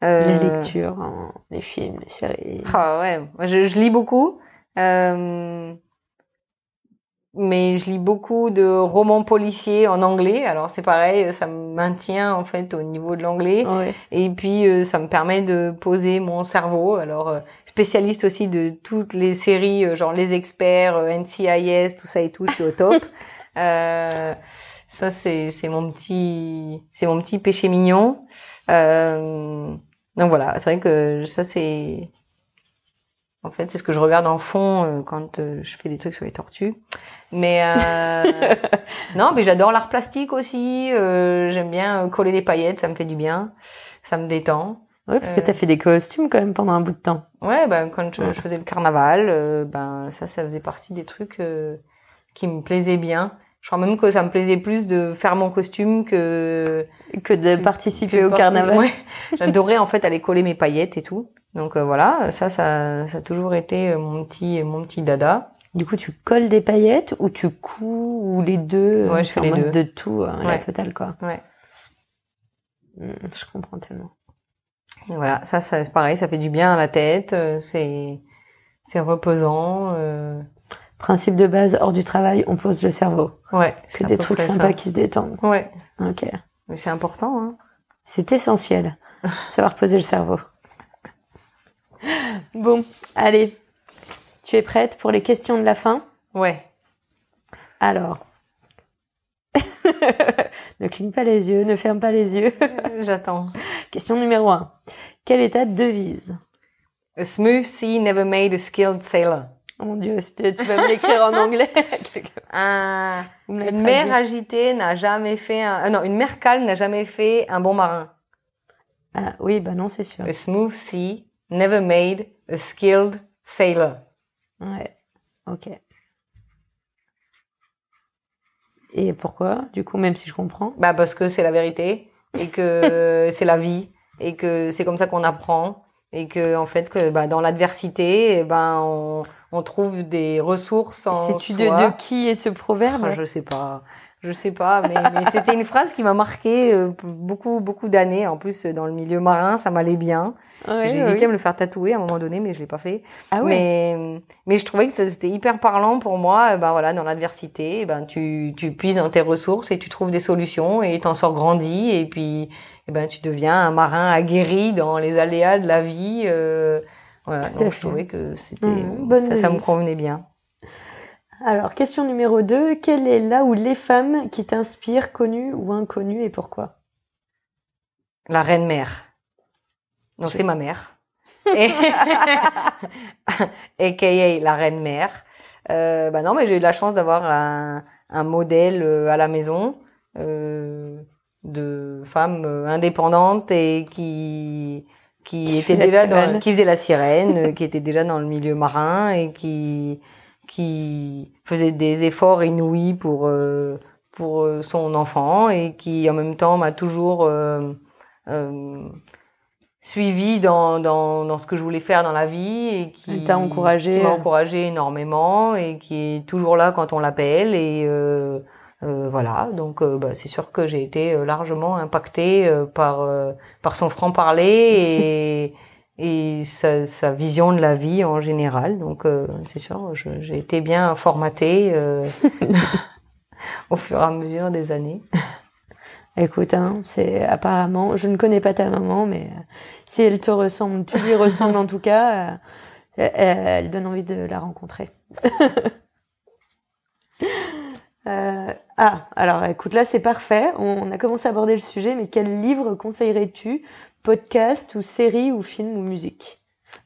La lecture, hein, les films, les séries. Ah ouais, je lis beaucoup. Euh, mais je lis beaucoup de romans policiers en anglais. Alors c'est pareil, ça me maintient en fait au niveau de l'anglais. Ouais. Et puis euh, ça me permet de poser mon cerveau. Alors euh, spécialiste aussi de toutes les séries, euh, genre les experts, NCIS, tout ça et tout, je suis au top. Euh, ça c'est c'est mon petit c'est mon petit péché mignon. Euh, donc voilà, c'est vrai que ça c'est en fait c'est ce que je regarde en fond euh, quand euh, je fais des trucs sur les tortues. Mais euh, non, mais j'adore l'art plastique aussi. euh, J'aime bien euh, coller des paillettes, ça me fait du bien, ça me détend. Ouais, parce que Euh. t'as fait des costumes quand même pendant un bout de temps. Ouais, ben quand je, Ouais. je faisais le carnaval, ben ça, ça faisait partie des trucs euh, qui me plaisaient bien. Je crois même que ça me plaisait plus de faire mon costume que Que de que- participer que au carnaval. Ouais, j'adorais en fait aller coller mes paillettes et tout. Donc euh, voilà, ça, ça, ça a toujours été euh, mon petit, mon petit dada. Du coup, tu colles des paillettes ou tu couds ou les deux Ouais, euh, je fais en les mode deux. de tout, hein, la Ouais. totale quoi. Ouais. Hmm, je comprends tellement. Et voilà, ça, ça c'est pareil, ça fait du bien à la tête, euh, c'est, c'est reposant. euh, Principe de base, hors du travail, on pose le cerveau. Ouais, C'est à des peu trucs près sympas ça. qui se détendent. Ouais, Ok. mais c'est important. Hein. C'est essentiel. savoir poser le cerveau. Bon, allez. Tu es prête pour les questions de la fin? Ouais. Alors. ne cligne pas les yeux, ne ferme pas les yeux. Euh, J'attends. Question numéro un. Quelle est ta devise? A smooth sea never made a skilled sailor. Oh mon dieu, tu vas me l'écrire en anglais. Un, une mer agitée n'a jamais fait un, ah non, une mer calme n'a jamais fait un bon marin. Ah, oui, bah non, c'est sûr. A smooth sea never made a skilled sailor. Ouais, ok. Et pourquoi Du coup, même si je comprends? Bah parce que c'est la vérité et que c'est la vie et que c'est comme ça qu'on apprend et que en fait que bah, dans l'adversité eh ben on, on trouve des ressources en Sais-tu de, qui est ce proverbe? Ah, je sais pas. Je sais pas, mais, mais c'était une phrase qui m'a marqué euh, beaucoup beaucoup d'années. En plus, dans le milieu marin, ça m'allait bien. Ouais, J'ai hésité à me le faire tatouer à un moment donné, mais je l'ai pas fait. Ah ouais. Mais mais je trouvais que c'était hyper parlant pour moi. Ben voilà, dans l'adversité, ben tu tu puises dans tes ressources et tu trouves des solutions et t'en sors grandi et puis eh ben tu deviens un marin aguerri dans les aléas de la vie. euh, voilà, donc fait. je trouvais que c'était Mmh, ça, ça me convenait bien. Alors, question numéro 2. Quelle est là ou les femmes qui t'inspirent, connues ou inconnues, et pourquoi? La reine mère. Non, c'est ma mère. Et... AKA la reine mère. Euh, bah non, mais j'ai eu la chance d'avoir un, un modèle euh, à la maison euh, de femme euh, indépendante et qui qui Qui était déjà dans qui faisait la sirène, euh, qui était déjà dans le milieu marin et qui qui faisait des efforts inouïs pour euh, pour son enfant et qui en même temps m'a toujours euh, euh, suivi dans, dans, dans ce que je voulais faire dans la vie et qui t'a encouragé. qui m'a encouragé énormément et qui est toujours là quand on l'appelle et euh, Euh, voilà, donc euh, bah, c'est sûr que j'ai été euh, largement impactée euh, par par son franc parler et et sa, sa, vision de la vie en général. Donc c'est sûr, j'ai été bien formatée au fur et à mesure des années. Écoute, hein, c'est apparemment, je ne connais pas ta maman, mais si elle te ressemble, tu lui ressembles en tout cas, elle, elle donne envie de la rencontrer. Euh, ah, alors écoute, là c'est parfait. On, a commencé à aborder le sujet, mais quel livre conseillerais-tu? Podcast ou série ou film ou musique?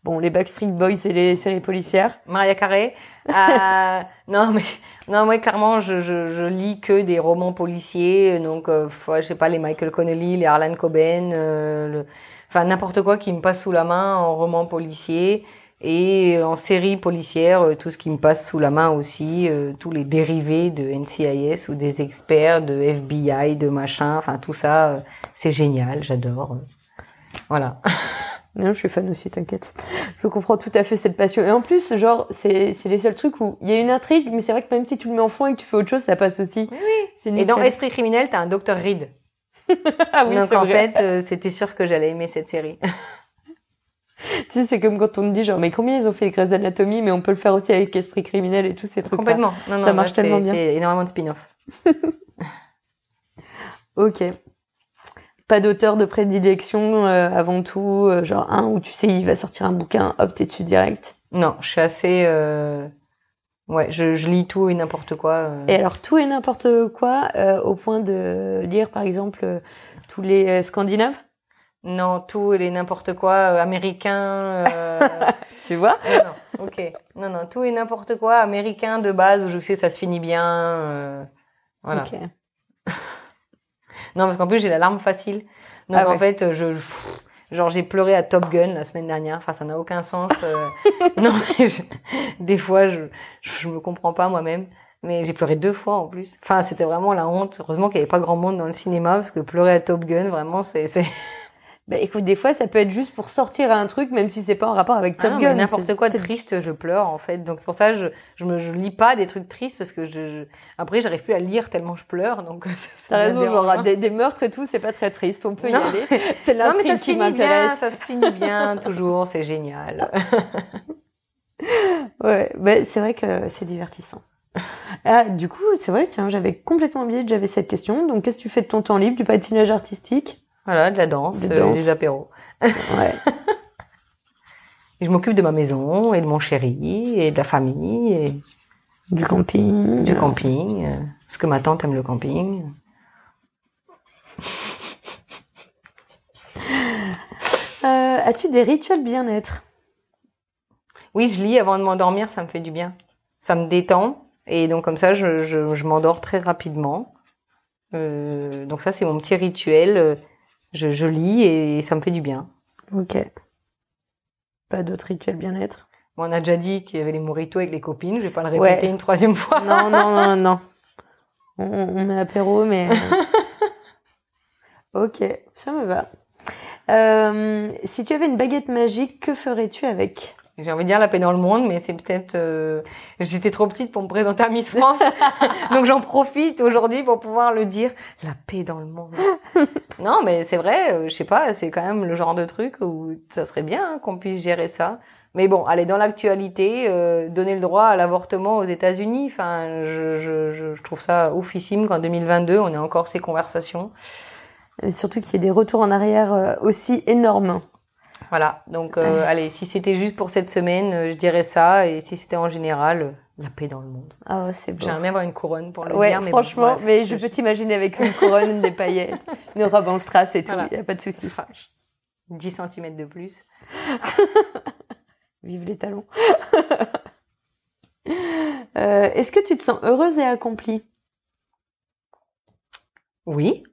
Bon, les Backstreet Boys et les séries policières. Maria Carré. Euh, non, mais non, moi clairement, je, je, je, lis que des romans policiers, donc euh, je sais pas les Michael Connelly, les Harlan Coben, euh, le... enfin n'importe quoi qui me passe sous la main en roman policier et en série policière, euh, tout ce qui me passe sous la main aussi, euh, tous les dérivés de NCIS ou des experts de FBI, de machin, enfin tout ça, euh, c'est génial, j'adore. Voilà. Non, je suis fan aussi, t'inquiète. Je comprends tout à fait cette passion. Et en plus, genre, c'est, c'est les seuls trucs où il y a une intrigue, mais c'est vrai que même si tu le mets en fond et que tu fais autre chose, ça passe aussi. Oui, oui. Et dans Esprit criminel, t'as un Dr Reed. ah oui, Donc en fait, c'était sûr que j'allais aimer cette série. tu sais, c'est comme quand on me dit genre, mais combien ils ont fait Grey's Anatomy, mais on peut le faire aussi avec Esprit criminel et tous ces trucs. Complètement. Non, non, ça marche tellement bien. C'est énormément de spin-off. ok. Pas d'auteur de prédilection euh, avant tout, euh, genre un où tu sais il va sortir un bouquin, hop t'es dessus direct? Non, je suis assez. Euh... Ouais, je, je, lis tout et n'importe quoi. Et alors tout et n'importe quoi, au point de lire par exemple tous les Scandinaves? Non, tout et n'importe quoi américain. Tu vois? non, ok. Non, non, tout et n'importe quoi américain de base où je sais ça se finit bien. Voilà. Non, parce qu'en plus j'ai la larme facile. Donc ah en fait, je, genre j'ai pleuré à Top Gun la semaine dernière. Enfin, ça n'a aucun sens. Euh. non, mais des fois, je, je me comprends pas moi-même. Mais j'ai pleuré deux fois en plus. Enfin, c'était vraiment la honte. Heureusement qu'il n'y avait pas grand monde dans le cinéma parce que pleurer à Top Gun, vraiment, c'est bah écoute, des fois ça peut être juste pour sortir un truc, même si c'est pas en rapport avec Top ah Gun. N'importe quoi de triste, je pleure en fait. Donc c'est pour ça que je je me je lis pas des trucs tristes parce que je, après j'arrive plus à lire tellement je pleure. Donc t'as raison, genre des, des, meurtres et tout, c'est pas très triste, on peut y aller. C'est l'intrigue qui m'intéresse. Ça se finit bien toujours, c'est génial. ouais, bah, c'est vrai que c'est divertissant. Ah, du coup, c'est vrai, tiens, j'avais complètement oublié que j'avais cette question. Donc, qu'est-ce que tu fais de ton temps libre, du patinage artistique? Voilà, de la danse, euh, des apéros. Ouais. et je m'occupe de ma maison et de mon chéri et de la famille et du camping. Du camping. Euh, parce que ma tante aime le camping. Euh, as-tu des rituels bien-être? Oui, je lis avant de m'endormir, ça me fait du bien. Ça me détend et donc comme ça, je, je, je m'endors très rapidement. Euh, donc ça, c'est mon petit rituel je, je lis et ça me fait du bien. Ok. Pas d'autres rituels bien-être? Bon, On a déjà dit qu'il y avait les moritos avec les copines, je vais pas le répéter une troisième fois. Non, non, non, non. On, on met apéro, mais... ok, ça me va. Euh, si tu avais une baguette magique, que ferais-tu avec? J'ai envie de dire la paix dans le monde, mais c'est peut-être euh, j'étais trop petite pour me présenter à Miss France, donc j'en profite aujourd'hui pour pouvoir le dire la paix dans le monde. non, mais c'est vrai, euh, je sais pas, c'est quand même le genre de truc où ça serait bien hein, qu'on puisse gérer ça. Mais bon, allez dans l'actualité, euh, donner le droit à l'avortement aux États-Unis. Enfin, je, je, je trouve ça oufissime qu'en 2022 on ait encore ces conversations. surtout qu'il y ait des retours en arrière aussi énormes. Voilà, donc euh, allez, si c'était juste pour cette semaine, euh, je dirais ça, et si c'était en général, euh, la paix dans le monde. Ah ouais, c'est bon. J'aimerais avoir une couronne pour le ouais, dire. Mais franchement, mais je peux t'imaginer avec une couronne, des paillettes, une robe en strass et tout, il n'y a pas de souci. 10 cm de plus. Vive les talons. Est-ce que tu te sens heureuse et accomplie? Oui,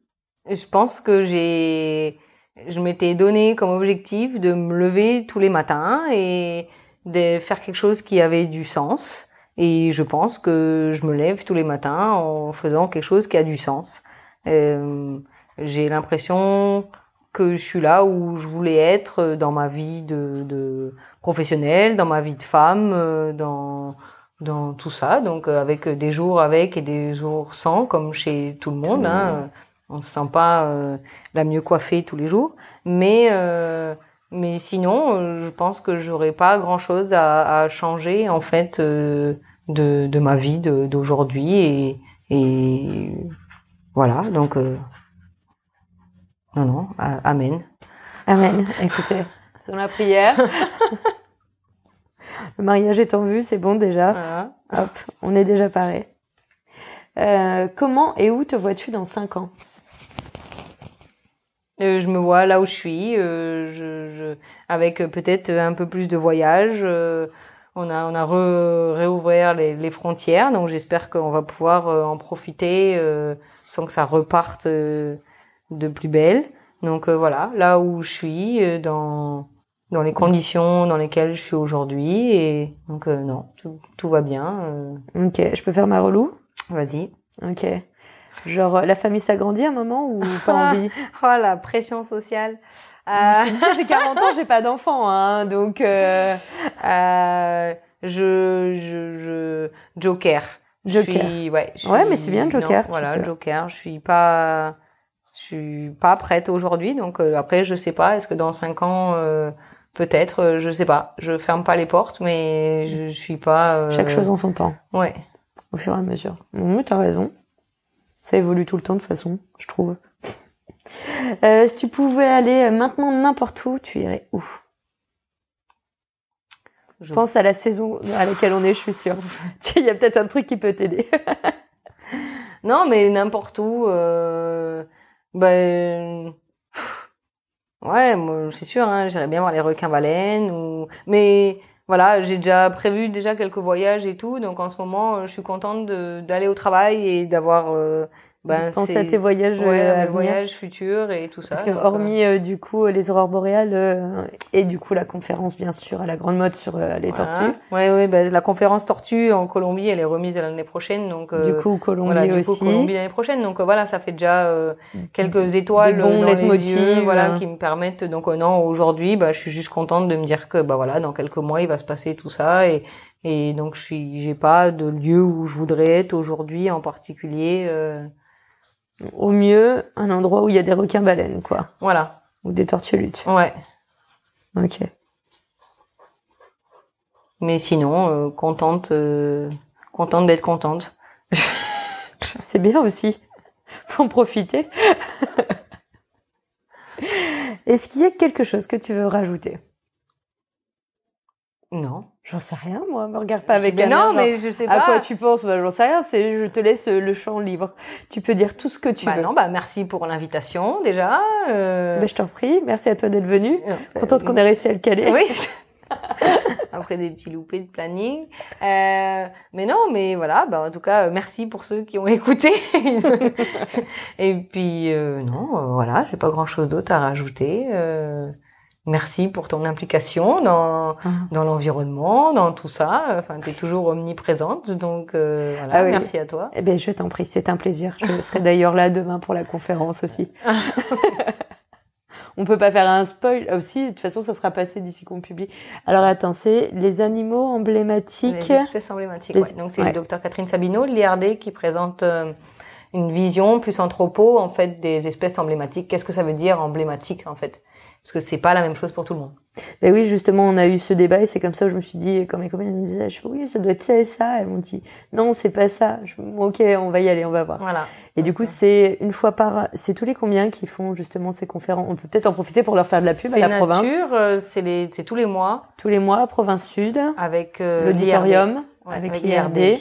je pense que j'ai je m'étais donné comme objectif de me lever tous les matins et de faire quelque chose qui avait du sens. Et je pense que je me lève tous les matins en faisant quelque chose qui a du sens. Euh, j'ai l'impression que je suis là où je voulais être dans ma vie de, de professionnelle, dans ma vie de femme, euh, dans tout ça, donc avec des jours avec et des jours sans, comme chez tout le monde. Hein. On se sent pas la mieux coiffée tous les jours, mais mais sinon, je pense que j'aurais pas grand chose à, à, changer en fait de, de ma vie d'aujourd'hui et, et voilà. Donc non non amen. Amen. Écoutez dans la prière. Le mariage est en vue, c'est bon déjà. Hop, on est déjà paré. Euh, comment et où te vois-tu dans 5 ans? euh, je me vois là où je suis, euh, je, avec peut-être un peu plus de voyages. on a, on a réouvert les, les, frontières, donc j'espère qu'on va pouvoir en profiter sans que ça reparte de plus belle. Donc voilà, là où je suis, dans dans les conditions dans lesquelles je suis aujourd'hui et donc euh, non tout, tout, va bien euh. ok je peux faire ma relou? Vas-y ok genre euh, la famille s'agrandit à un moment ou pas envie? Oh la pression sociale euh... tu sais j'ai 40 ans j'ai pas d'enfant hein donc euh... je je je Joker Joker ouais ouais mais c'est bien Joker voilà Joker je suis pas je suis pas prête aujourd'hui donc après je sais pas est-ce que dans cinq ans Peut-être, euh, je sais pas. Je ferme pas les portes, mais je suis pas. Euh... Chaque chose en son temps. Ouais. Au fur et à mesure. Oui, t'as raison. Ça évolue tout le temps de toute façon, je trouve. Euh, si tu pouvais aller maintenant n'importe où, tu irais où? Je pense à la saison à laquelle on est, je suis sûre. Il y a peut-être un truc qui peut t'aider. non, mais n'importe où. Euh... Ben Ouais, moi c'est sûr, hein, j'irais bien voir les requins baleines ou mais voilà, j'ai déjà prévu déjà quelques voyages et tout, donc en ce moment, je suis contente d'aller au travail et d'avoir euh, ben, penser à tes voyages ouais, euh, voyages futurs et tout ça. Parce que hormis euh, du coup les aurores boréales euh, et du coup la conférence bien sûr à la grande mode sur les tortues. Ouais ouais ben, la conférence tortue en Colombie elle est remise l'année prochaine donc du coup Colombie voilà, du aussi. Colombie l'année prochaine donc voilà ça fait déjà quelques étoiles dans les yeux voilà qui me permettent donc non aujourd'hui bah je suis juste contente de me dire que bah voilà dans quelques mois il va se passer tout ça et et donc je suis j'ai pas de lieu où je voudrais être aujourd'hui en particulier au mieux un endroit où il y a des requins baleines, quoi. Voilà. Ou des tortues luttes. Ouais. Ok. Mais sinon, euh, contente, euh, contente d'être contente. C'est bien aussi. Faut en profiter. Est-ce qu'il y a quelque chose que tu veux rajouter? Non. J'en sais rien, moi. Me regarde pas avec mais un Non, mais je sais pas. À quoi tu penses? Bah, J'en sais rien. C'est, je te laisse le champ libre. Tu peux dire tout ce que tu bah veux. Non, bah merci pour l'invitation déjà. Euh... Bah, je t'en prie. Merci à toi d'être venu. Euh, Contente qu'on ait réussi à le caler. Oui. Après des petits loupés de planning. Euh, mais non, mais voilà. Bah, en tout cas, merci pour ceux qui ont écouté. Et puis euh, non, voilà, j'ai pas grand chose d'autre à rajouter. Euh, merci pour ton implication dans, ah. dans l'environnement, dans tout ça. Enfin, tu es toujours omniprésente, donc euh, voilà, ah merci à toi. Eh ben, je t'en prie, c'est un plaisir. Je serai d'ailleurs là demain pour la conférence aussi. On peut pas faire un spoil aussi. De toute façon, ça sera passé d'ici qu'on publie. Alors attends, c'est les animaux emblématiques. Les espèces emblématiques. Ouais. Donc c'est le docteur Catherine Sabino, l'IRD, qui présente euh, une vision plus anthropo en fait des espèces emblématiques. Qu'est-ce que ça veut dire emblématique en fait? Parce que c'est pas la même chose pour tout le monde. Ben oui, justement, on a eu ce débat et c'est comme ça que je me suis dit, quand mes copines me disaient, je oui, ça doit être ça et ça, elles m'ont dit, non, c'est pas ça. Je, ok, on va y aller, on va voir. Voilà. Et du coup, c'est une fois par, c'est tous les combien qui font justement ces conférences? On peut peut-être en profiter pour leur faire de la pub à la nature, province. Euh, c'est les, c'est tous les mois. Tous les mois, province sud. Avec euh, l'auditorium, avec, l'IRD.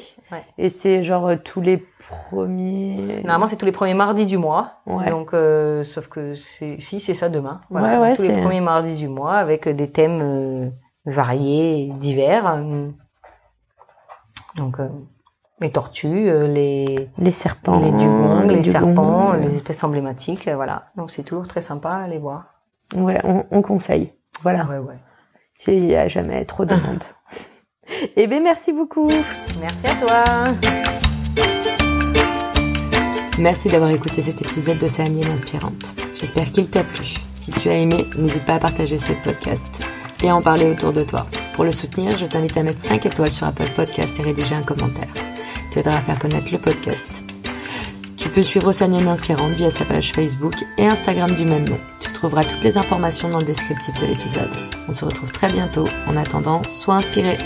Et c'est genre euh, tous les premiers. Normalement, c'est tous les premiers mardis du mois. Ouais. Donc, euh, sauf que c'est si c'est ça demain. Voilà. Ouais, tous les premiers mardis du mois avec des thèmes euh, variés, divers. Donc, euh, les tortues, euh, les les serpents, les dugongs, les, les serpents, les espèces emblématiques. voilà. Donc, c'est toujours très sympa à les voir. Ouais, on, on conseille. Voilà. Ouais, ouais. S'il y a jamais trop de monde. Eh bien, merci beaucoup. Merci à toi. Merci d'avoir écouté cet épisode d'Océanienne Inspirante. J'espère qu'il t'a plu. Si tu as aimé, n'hésite pas à partager ce podcast et à en parler autour de toi. Pour le soutenir, je t'invite à mettre 5 étoiles sur Apple Podcast et rédiger un commentaire. Tu aideras à faire connaître le podcast. Tu peux suivre Océanienne Inspirante via sa page Facebook et Instagram du même nom. Tu trouveras toutes les informations dans le descriptif de l'épisode. On se retrouve très bientôt. En attendant, sois inspiré.